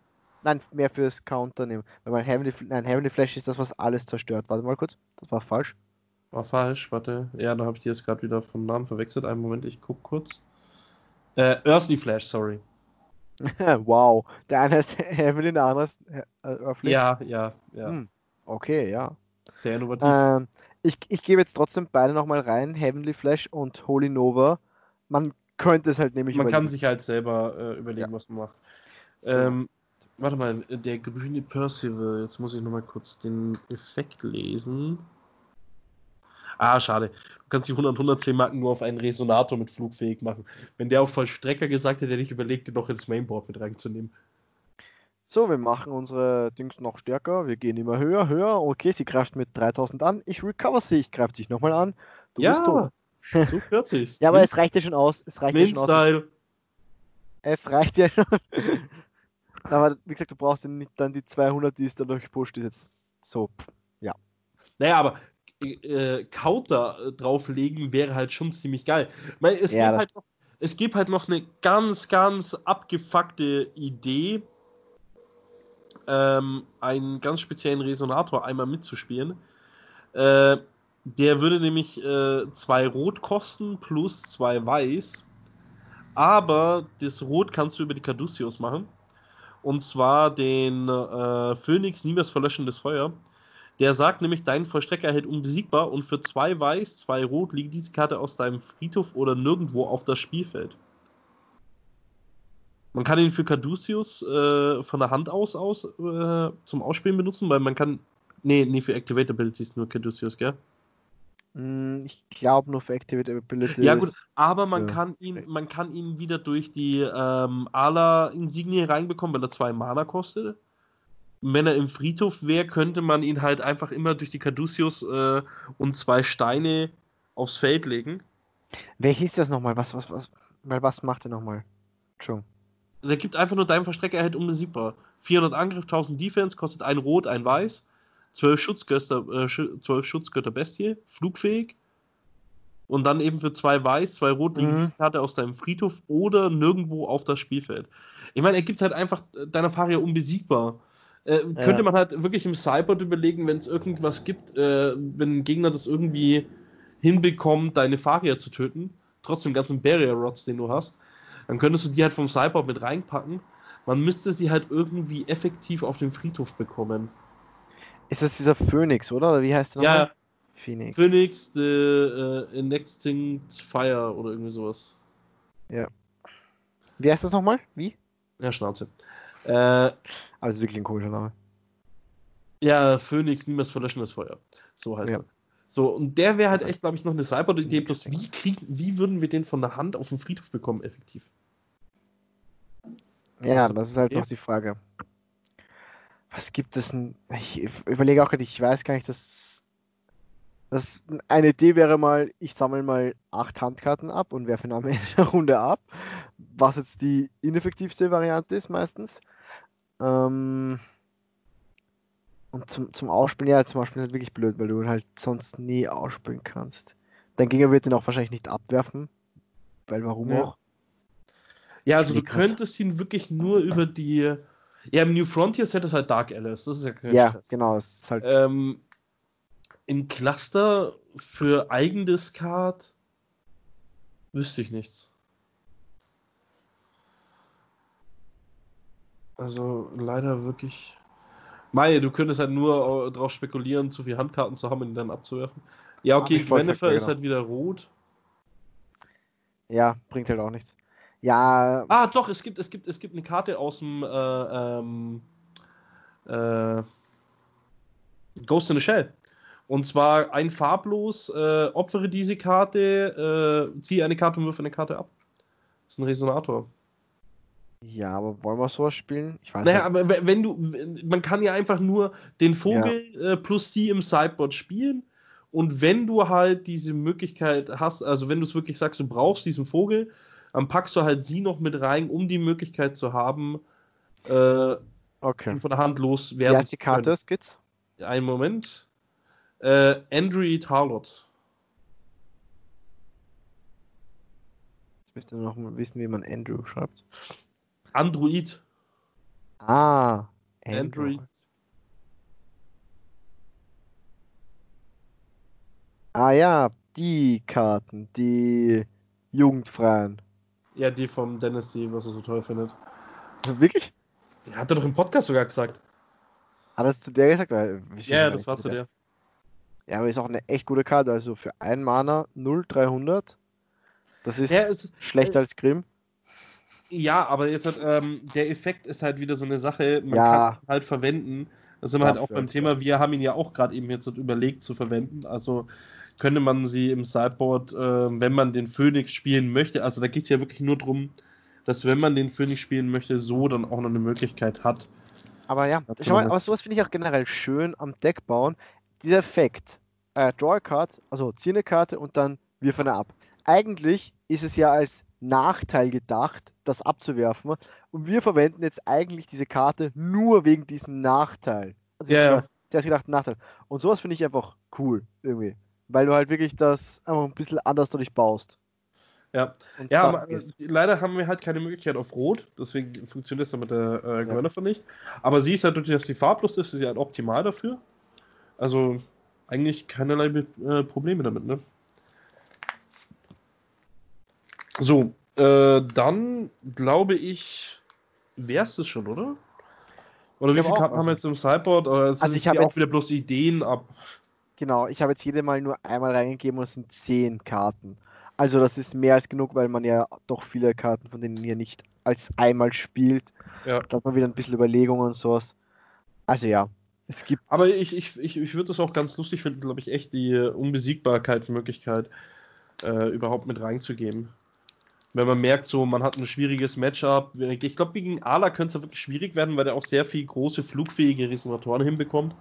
[SPEAKER 2] Nein, mehr fürs Counter nehmen. Weil mein Heavenly, nein, Heavenly Flash ist das, was alles zerstört. Warte mal kurz. Das war falsch.
[SPEAKER 1] War falsch, warte. Ja, da habe ich die jetzt gerade wieder vom Namen verwechselt. Einen Moment, ich guck kurz. Äh, Earthly Flash, sorry.
[SPEAKER 2] wow. Der eine ist Heavenly, der andere ist äh, Earthly.
[SPEAKER 1] Ja, ja, ja.
[SPEAKER 2] Hm. Okay, ja.
[SPEAKER 1] Sehr innovativ.
[SPEAKER 2] Ähm, ich, ich gebe jetzt trotzdem beide nochmal rein. Heavenly Flash und Holy Nova. Man könnte es halt nämlich
[SPEAKER 1] man kann
[SPEAKER 2] überlegen.
[SPEAKER 1] sich halt selber äh, überlegen, was man macht.
[SPEAKER 2] So.
[SPEAKER 1] Ähm, warte mal, der grüne Percival. Jetzt muss ich nochmal kurz den Effekt lesen. Ah, schade. Du kannst die 100 110 Marken nur auf einen Resonator mit flugfähig machen. Wenn der auf Vollstrecker gesagt hätte, hätte ich überlegt, den noch ins Mainboard mit reinzunehmen.
[SPEAKER 2] So, wir machen unsere Dings noch stärker. Wir gehen immer höher, höher. Okay, sie greift mit 3000 an. Ich recover sie. Ich greife dich nochmal an. Du bist tot.
[SPEAKER 1] so.
[SPEAKER 2] Ja, aber es reicht ja schon aus. Es reicht ja schon aus.
[SPEAKER 1] Min-Style.
[SPEAKER 2] Es reicht ja schon. Aber wie gesagt, du brauchst ja nicht dann die 200, die es dadurch gepusht ist. Jetzt so.
[SPEAKER 1] Naja, aber äh, Counter äh, drauflegen wäre halt schon ziemlich geil. Weil es,
[SPEAKER 2] Ja,
[SPEAKER 1] gibt halt noch, es gibt halt noch eine ganz, ganz abgefuckte Idee, ähm, einen ganz speziellen Resonator einmal mitzuspielen. Äh, der würde nämlich äh, zwei Rot kosten plus zwei Weiß. Aber das Rot kannst du über die Caduceus machen. Und zwar den äh, Phoenix Niemals verlöschendes Feuer. Der sagt nämlich, dein Vollstrecker hält unbesiegbar und für zwei Weiß, zwei Rot liegt diese Karte aus deinem Friedhof oder nirgendwo auf das Spielfeld. Man kann ihn für Caduceus äh, von der Hand aus, aus äh, zum Ausspielen benutzen, weil man kann. Nee, nee, für Activate Abilities nur Caduceus, gell?
[SPEAKER 2] Hm, Ich glaube nur für Activate Abilities.
[SPEAKER 1] Ja, gut, aber man
[SPEAKER 2] Ja.
[SPEAKER 1] kann ihn, man kann ihn wieder durch die ähm, Ala-Insignie reinbekommen, weil er zwei Mana kostet. Und wenn er im Friedhof wäre, könnte man ihn halt einfach immer durch die Caduceus äh, und zwei Steine aufs Feld legen.
[SPEAKER 2] Welches ist das nochmal? Was, was, was? Weil was macht er nochmal? Entschuldigung.
[SPEAKER 1] Der gibt einfach nur deinem Verstrecker erhält unbesiegbar. 400 Angriff, 1000 Defense, kostet ein Rot, ein Weiß. 12 Schutzgötter, äh, 12 Schutzgötter Bestie, flugfähig. Und dann eben für zwei Weiß, zwei Rot liegen
[SPEAKER 2] Mhm.
[SPEAKER 1] Karte aus deinem Friedhof oder nirgendwo auf das Spielfeld. Ich meine, er gibt halt einfach äh, deiner Faria unbesiegbar. Äh, Könnte man halt wirklich im Cyber überlegen, wenn es irgendwas gibt, äh, wenn ein Gegner das irgendwie hinbekommt, deine Faria zu töten, trotz dem ganzen Barrier Rods, den du hast, dann könntest du die halt vom Cyborg mit reinpacken. Man müsste sie halt irgendwie effektiv auf den Friedhof bekommen.
[SPEAKER 2] Ist das dieser Phoenix, oder? Oder wie heißt der
[SPEAKER 1] Ja,
[SPEAKER 2] nochmal? Phoenix.
[SPEAKER 1] Phoenix, the äh, Inextinct Fire oder irgendwie sowas.
[SPEAKER 2] Wie heißt das nochmal? Wie?
[SPEAKER 1] Ja, Schnauze. Äh,
[SPEAKER 2] Also wirklich ein komischer Name.
[SPEAKER 1] ja, Phoenix, niemals verlöschendes Feuer. So heißt
[SPEAKER 2] Ja.
[SPEAKER 1] er. So, und der wäre halt echt, glaube ich, noch eine Cyber-Idee. Bloß wie, kriegen, wie würden wir den von der Hand auf den Friedhof bekommen, effektiv?
[SPEAKER 2] Ja,
[SPEAKER 1] Also,
[SPEAKER 2] das ist halt
[SPEAKER 1] ja.
[SPEAKER 2] noch die Frage. Was gibt es denn? Ich überlege auch gerade, ich weiß gar nicht, dass. Das eine Idee wäre mal, ich sammle mal acht Handkarten ab und werfe am Ende der Runde ab. Was jetzt die ineffektivste Variante ist meistens. Ähm, und zum, zum Ausspielen, ja, zum Ausspielen ist halt wirklich blöd, weil du halt sonst nie ausspielen kannst. Dein Gegner wird den auch wahrscheinlich nicht abwerfen. Weil warum
[SPEAKER 1] Ja.
[SPEAKER 2] auch?
[SPEAKER 1] Ja, also du könntest ihn wirklich nur über die. Ja, im New Frontiers hätte es halt Dark Alice. Das ist ja kein
[SPEAKER 2] Ja,
[SPEAKER 1] Stress.
[SPEAKER 2] genau. Ist halt
[SPEAKER 1] Ähm, Im Cluster für Eigendiscard wüsste ich nichts. Also leider wirklich. Mai, du könntest halt nur darauf spekulieren, zu viele Handkarten zu haben und dann abzuwerfen. Ja, okay, Gwennifer ist halt wieder rot.
[SPEAKER 2] Ja, bringt halt auch nichts. Ja.
[SPEAKER 1] Ah, doch, es gibt, es gibt, es gibt eine Karte aus dem äh, ähm, äh, Ghost in the Shell. Und zwar ein farblos, äh, opfere diese Karte, äh, ziehe eine Karte und würfe eine Karte ab. Das ist ein Resonator.
[SPEAKER 2] Ja, aber wollen wir sowas spielen?
[SPEAKER 1] Ich weiß naja, nicht. aber wenn du, man kann ja einfach nur den Vogel ja. äh, plus die im Sideboard spielen. Und wenn du halt diese Möglichkeit hast, also wenn du es wirklich sagst, du brauchst diesen Vogel, dann packst du halt sie noch mit rein, um die Möglichkeit zu haben, äh, okay. von der Hand loswerden. Wie heißt
[SPEAKER 2] die Karte, Skits?
[SPEAKER 1] Einen Moment. Äh, Andrew Tarlot.
[SPEAKER 2] Jetzt möchte ich noch mal wissen, wie man Andrew schreibt.
[SPEAKER 1] Android.
[SPEAKER 2] Ah,
[SPEAKER 1] Android.
[SPEAKER 2] Ah ja, die Karten, die jugendfreien.
[SPEAKER 1] Ja, die vom Dennis, die, was er so toll findet.
[SPEAKER 2] Wirklich?
[SPEAKER 1] Ja, hat er doch im Podcast sogar gesagt.
[SPEAKER 2] Hat er es zu der gesagt?
[SPEAKER 1] Ja, ja, das war zu der.
[SPEAKER 2] Ja, aber ist auch eine echt gute Karte. Also für ein Mana 0300. Das ist, ja, ist schlechter äh, als Grimm.
[SPEAKER 1] Ja, aber jetzt hat, ähm, der Effekt ist halt wieder so eine Sache, man ja. kann halt verwenden. Da sind wir halt auch beim Thema, wir haben ihn ja auch gerade eben jetzt überlegt zu verwenden. Also könnte man sie im Sideboard, äh, wenn man den Phoenix spielen möchte, also da geht es ja wirklich nur darum, dass wenn man den Phoenix spielen möchte, so dann auch noch eine Möglichkeit hat.
[SPEAKER 2] Aber ja, schau mal, aber sowas finde ich auch generell schön am Deck bauen. Dieser Effekt, äh, Draw a Card, also zieh eine Karte und dann wirf eine ab. Eigentlich ist es ja als Nachteil gedacht, das abzuwerfen. Und wir verwenden jetzt eigentlich diese Karte nur wegen diesem Nachteil.
[SPEAKER 1] Also ja, ja.
[SPEAKER 2] Der ist gedacht Nachteil. Und sowas finde ich einfach cool, irgendwie. Weil du halt wirklich das einfach ein bisschen anders durch baust.
[SPEAKER 1] Ja, ja aber, leider haben wir halt keine Möglichkeit auf Rot, deswegen funktioniert das mit der äh, Gwennifer ja. nicht. Aber sie ist halt durch, dass sie farblos ist, ist sie halt optimal dafür. Also eigentlich keinerlei äh, Probleme damit, ne? So, äh, dann glaube ich, wär's das schon, oder? Oder ich wie viele Karten haben wir jetzt im Sideboard?
[SPEAKER 2] Also ich habe
[SPEAKER 1] auch wieder bloß Ideen ab.
[SPEAKER 2] Genau, ich habe jetzt jede Mal nur einmal reingegeben und es sind zehn Karten. Also das ist mehr als genug, weil man ja doch viele Karten von denen hier nicht als einmal spielt. Ja. Da hat man wieder ein bisschen Überlegungen und sowas. Also ja, es gibt.
[SPEAKER 1] Aber ich, ich, ich, ich würde das auch ganz lustig finden, glaube ich, echt die Unbesiegbarkeit-Möglichkeit äh, überhaupt mit reinzugeben wenn man merkt, so man hat ein schwieriges Matchup. Ich glaube, gegen Ala könnte es wirklich schwierig werden, weil der auch sehr viel große flugfähige Resonatoren hinbekommt.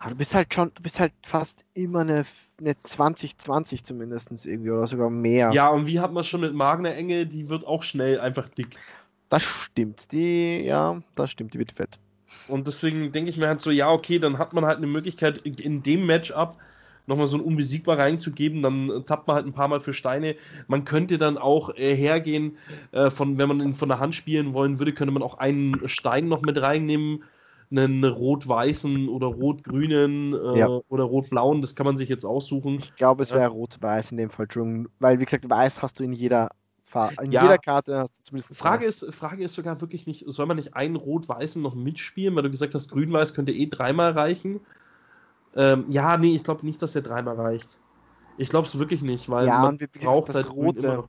[SPEAKER 2] Aber du bist halt schon, du bist halt fast immer eine, eine 2020 zumindest irgendwie oder sogar mehr.
[SPEAKER 1] Ja, und wie hat man schon mit Magner Enge, die wird auch schnell einfach dick.
[SPEAKER 2] Das stimmt, die, ja, das stimmt, die wird fett.
[SPEAKER 1] Und deswegen denke ich mir halt so, ja, okay, dann hat man halt eine Möglichkeit in dem Matchup nochmal so ein unbesiegbar reinzugeben, dann tappt man halt ein paar Mal für Steine. Man könnte dann auch äh, hergehen, äh, von, wenn man ihn von der Hand spielen wollen würde, könnte man auch einen Stein noch mit reinnehmen, einen rot-weißen oder rot-grünen äh, ja. oder rot-blauen, das kann man sich jetzt aussuchen.
[SPEAKER 2] Ich glaube, es wäre rot-weiß in dem Fall, weil wie gesagt, weiß hast du in jeder in ja. jeder Karte
[SPEAKER 1] zumindest. Frage ist, Frage ist sogar wirklich nicht, soll man nicht einen Rot-Weißen noch mitspielen, weil du gesagt hast, Grün-Weiß könnte eh dreimal reichen. Ähm, ja, nee, ich glaube nicht, dass der dreimal reicht. Ich glaube es wirklich nicht, weil
[SPEAKER 2] ja, man braucht halt rote.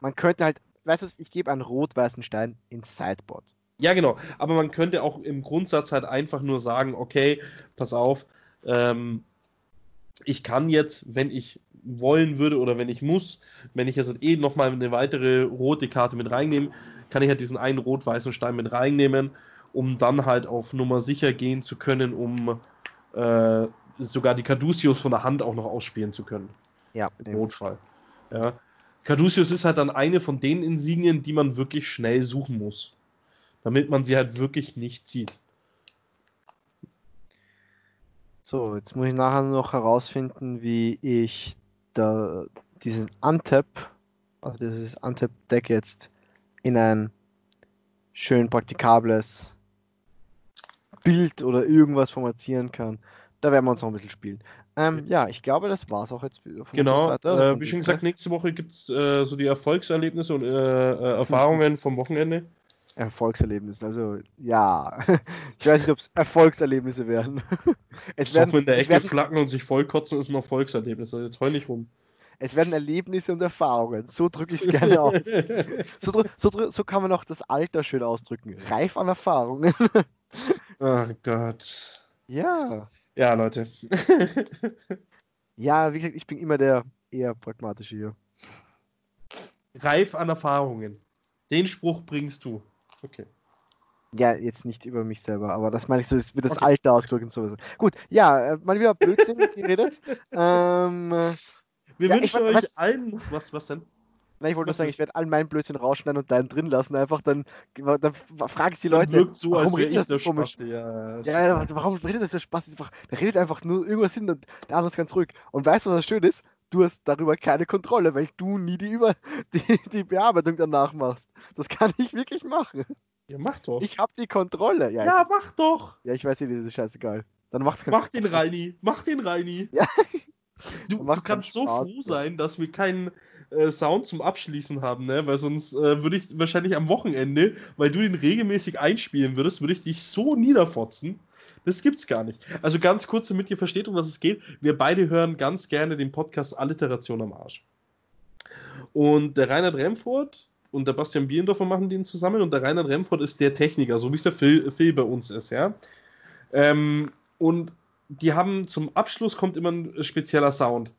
[SPEAKER 2] Man könnte halt, weißt du, ich gebe einen rot-weißen Stein ins Sideboard.
[SPEAKER 1] Ja, genau. Aber man könnte auch im Grundsatz halt einfach nur sagen, okay, pass auf, ähm, ich kann jetzt, wenn ich wollen würde oder wenn ich muss, wenn ich jetzt halt eh nochmal eine weitere rote Karte mit reinnehme, kann ich halt diesen einen rot-weißen Stein mit reinnehmen, um dann halt auf Nummer sicher gehen zu können, um äh, sogar die Caduceus von der Hand auch noch ausspielen zu können.
[SPEAKER 2] Ja.
[SPEAKER 1] Im Notfall. Ja. Caduceus ist halt dann eine von den Insignien, die man wirklich schnell suchen muss. Damit man sie halt wirklich nicht sieht.
[SPEAKER 2] So, jetzt muss ich nachher noch herausfinden, wie ich da diesen Untap, also dieses Untap-Deck jetzt in ein schön praktikables Bild oder irgendwas formatieren kann. Da werden wir uns noch ein bisschen spielen. Ähm, ja, ich glaube, das war es auch jetzt.
[SPEAKER 1] Genau, äh, wie schon gesagt, nächste Woche gibt es äh, so die Erfolgserlebnisse und äh, äh Erfahrungen vom Wochenende.
[SPEAKER 2] Erfolgserlebnisse, also ja. Ich weiß nicht, ob es Erfolgserlebnisse werden.
[SPEAKER 1] es werden in der Ecke werden, flacken und sich vollkotzen ist ein Erfolgserlebnis. Also jetzt heul nicht rum.
[SPEAKER 2] Es werden Erlebnisse und Erfahrungen. So drücke ich es gerne aus. So, so, so, kann man auch das Alter schön ausdrücken. Reif an Erfahrungen.
[SPEAKER 1] oh Gott.
[SPEAKER 2] Ja.
[SPEAKER 1] Ja, Leute.
[SPEAKER 2] ja, wie gesagt, ich bin immer der eher pragmatische hier.
[SPEAKER 1] Reif an Erfahrungen. Den Spruch bringst du. Okay.
[SPEAKER 2] Ja, jetzt nicht über mich selber, aber das meine ich so, ist wie das okay. Alter ausgedrückt und so. Gut, ja, äh, mal wieder Blödsinn geredet. ähm,
[SPEAKER 1] Wir ja, wünschen euch was, allen. Was, was denn?
[SPEAKER 2] Nein, ich wollte nur sagen, ich werde all meinen Blödsinn rausschneiden und deinen drin lassen. Einfach dann, dann frage ich die Leute.
[SPEAKER 1] Wirkt so, warum als wäre ich der Spaß.
[SPEAKER 2] Ja, ja, also, warum redet das der Spaß? Der redet einfach nur irgendwas hin und der andere ist ganz ruhig. Und weißt du, was das schön ist? Du hast darüber keine Kontrolle, weil du nie die, Über die, die Bearbeitung danach machst. Das kann ich wirklich machen.
[SPEAKER 1] Ja, mach doch.
[SPEAKER 2] Ich hab die Kontrolle.
[SPEAKER 1] Ja, ja mach doch.
[SPEAKER 2] Ja, ich weiß nicht, das ist scheißegal. Dann
[SPEAKER 1] mach's Mach den Reini. Mach den Reini. Ja. Du, du kannst so Spaß, froh sein, dass wir keinen äh, Sound zum Abschließen haben, ne? Weil sonst äh, würde ich wahrscheinlich am Wochenende, weil du den regelmäßig einspielen würdest, würde ich dich so niederfotzen. Das gibt's gar nicht. Also ganz kurz, damit ihr versteht, um was es geht. Wir beide hören ganz gerne den Podcast Alliteration am Arsch. Und der Reinhard Remford und der Bastian Bielendorfer machen den zusammen und der Reinhard Remford ist der Techniker, so wie es der Phil, Phil bei uns ist, ja. Ähm, und die haben zum Abschluss kommt immer ein spezieller Sound.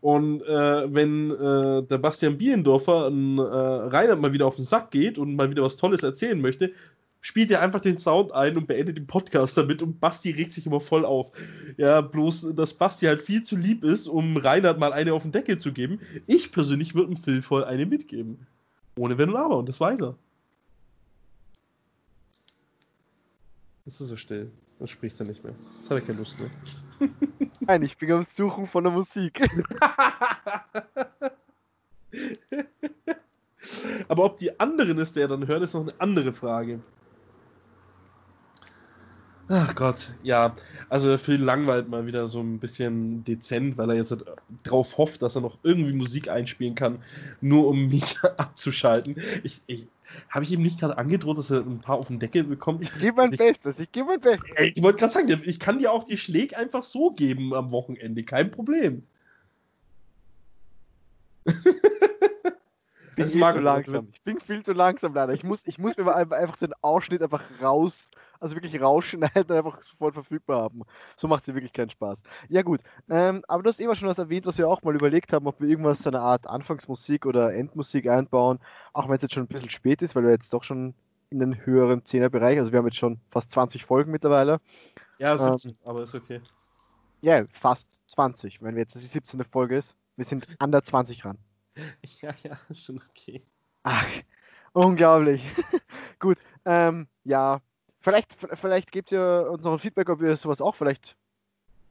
[SPEAKER 1] Und äh, wenn äh, der Bastian Bielendorfer ein, äh, Reinhard mal wieder auf den Sack geht und mal wieder was Tolles erzählen möchte, spielt er einfach den Sound ein und beendet den Podcast damit und Basti regt sich immer voll auf. Ja, bloß, dass Basti halt viel zu lieb ist, um Reinhard mal eine auf den Deckel zu geben. Ich persönlich würde dem Phil voll eine mitgeben. Ohne Wenn und Aber und das weiß er. Das ist so still. Dann spricht er nicht mehr. Das hat er keine Lust mehr.
[SPEAKER 2] Nein, ich bin am Suchen von der Musik.
[SPEAKER 1] Aber ob die anderen es der dann hören, ist noch eine andere Frage. Ach Gott, ja. Also Phil langweilt mal wieder so ein bisschen dezent, weil er jetzt drauf hofft, dass er noch irgendwie Musik einspielen kann, nur um mich abzuschalten. Ich, ich, habe ich ihm nicht gerade angedroht, dass er ein paar auf den Deckel bekommt?
[SPEAKER 2] Ich gebe mein ich, Bestes, ich gebe mein Bestes.
[SPEAKER 1] Ich wollte gerade sagen, ich kann dir auch die Schläge einfach so geben am Wochenende, kein Problem.
[SPEAKER 2] Bin viel zu langsam. Ich bin viel zu langsam, leider. Ich muss, ich muss mir einfach einen Ausschnitt einfach raus, also wirklich rausschneiden und einfach voll verfügbar haben. So macht es wirklich keinen Spaß. Ja, gut. Ähm, aber du hast immer schon was erwähnt, was wir auch mal überlegt haben, ob wir irgendwas so eine Art Anfangsmusik oder Endmusik einbauen. Auch wenn es jetzt schon ein bisschen spät ist, weil wir jetzt doch schon in den höheren 10er Bereich, also wir haben jetzt schon fast 20 Folgen mittlerweile.
[SPEAKER 1] Ja, 17, ähm, aber ist okay.
[SPEAKER 2] Ja, yeah, fast 20, wenn wir jetzt die 17. Folge ist. Wir sind an der 20 ran.
[SPEAKER 1] Ja, ja, ist schon okay.
[SPEAKER 2] Ach, unglaublich. Gut, ähm, ja. Vielleicht, vielleicht gebt ihr uns noch ein Feedback, ob ihr sowas auch vielleicht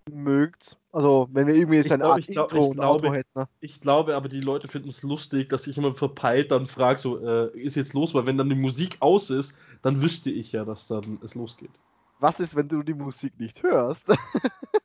[SPEAKER 2] mögt. Also, wenn wir irgendwie
[SPEAKER 1] so eine Art ich glaub, Intro ich und glaube, hätten. Ne? Ich glaube aber, die Leute finden es lustig, dass ich immer verpeilt dann frage, so, äh, ist jetzt los? Weil wenn dann die Musik aus ist, dann wüsste ich ja, dass dann es losgeht.
[SPEAKER 2] Was ist, wenn du die Musik nicht hörst?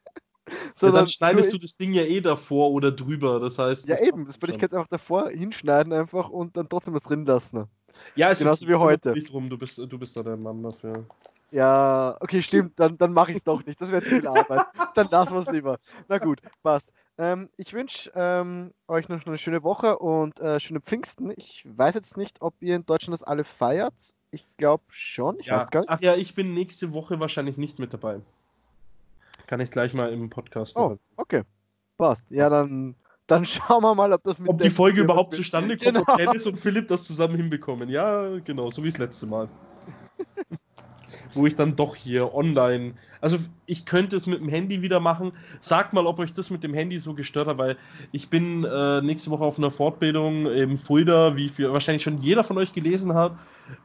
[SPEAKER 1] ja, dann schneidest du, das Ding ja eh davor oder drüber. Das heißt.
[SPEAKER 2] Ja, eben. Das würde ich jetzt einfach davor hinschneiden einfach und dann trotzdem was drin lassen.
[SPEAKER 1] Ja, es
[SPEAKER 2] genauso wie heute.
[SPEAKER 1] Drum. Du, bist, du bist da der Mann dafür.
[SPEAKER 2] Ja, okay, stimmt. Dann, dann mache ich es doch nicht. Das wäre zu viel Arbeit. dann lassen wir es lieber. Na gut, passt. Ähm, ich wünsche ähm, euch noch eine schöne Woche und äh, schöne Pfingsten. Ich weiß jetzt nicht, ob ihr in Deutschland das alle feiert. Ich glaube schon. Ich
[SPEAKER 1] ja.
[SPEAKER 2] weiß gar nicht.
[SPEAKER 1] Ach ja, ich bin nächste Woche wahrscheinlich nicht mit dabei. Kann ich gleich mal im Podcast.
[SPEAKER 2] Oh, okay. Passt. Ja, dann, dann schauen wir mal, ob das
[SPEAKER 1] mit. Ob die Folge überhaupt zustande kommt, genau. ob Dennis und Philipp das zusammen hinbekommen. Ja, genau, so wie das letzte Mal. wo ich dann doch hier online. Also ich könnte es mit dem Handy wieder machen. Sagt mal, ob euch das mit dem Handy so gestört hat, weil ich bin äh, nächste Woche auf einer Fortbildung im Fulda, wie viel, wahrscheinlich schon jeder von euch gelesen hat,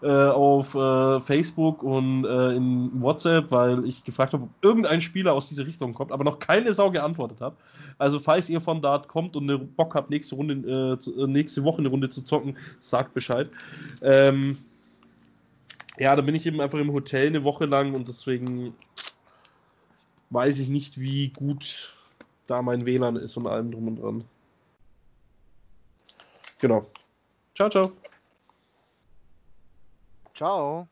[SPEAKER 1] äh, auf äh, Facebook und äh, in WhatsApp, weil ich gefragt habe, ob irgendein Spieler aus dieser Richtung kommt, aber noch keine Sau geantwortet hat. Also falls ihr von dort kommt und Bock habt, nächste Runde, äh, nächste Woche eine Runde zu zocken, sagt Bescheid. Ähm, ja, da bin ich eben einfach im Hotel eine Woche lang und deswegen weiß ich nicht, wie gut da mein WLAN ist und allem drum und dran. Genau. Ciao, ciao.
[SPEAKER 2] Ciao.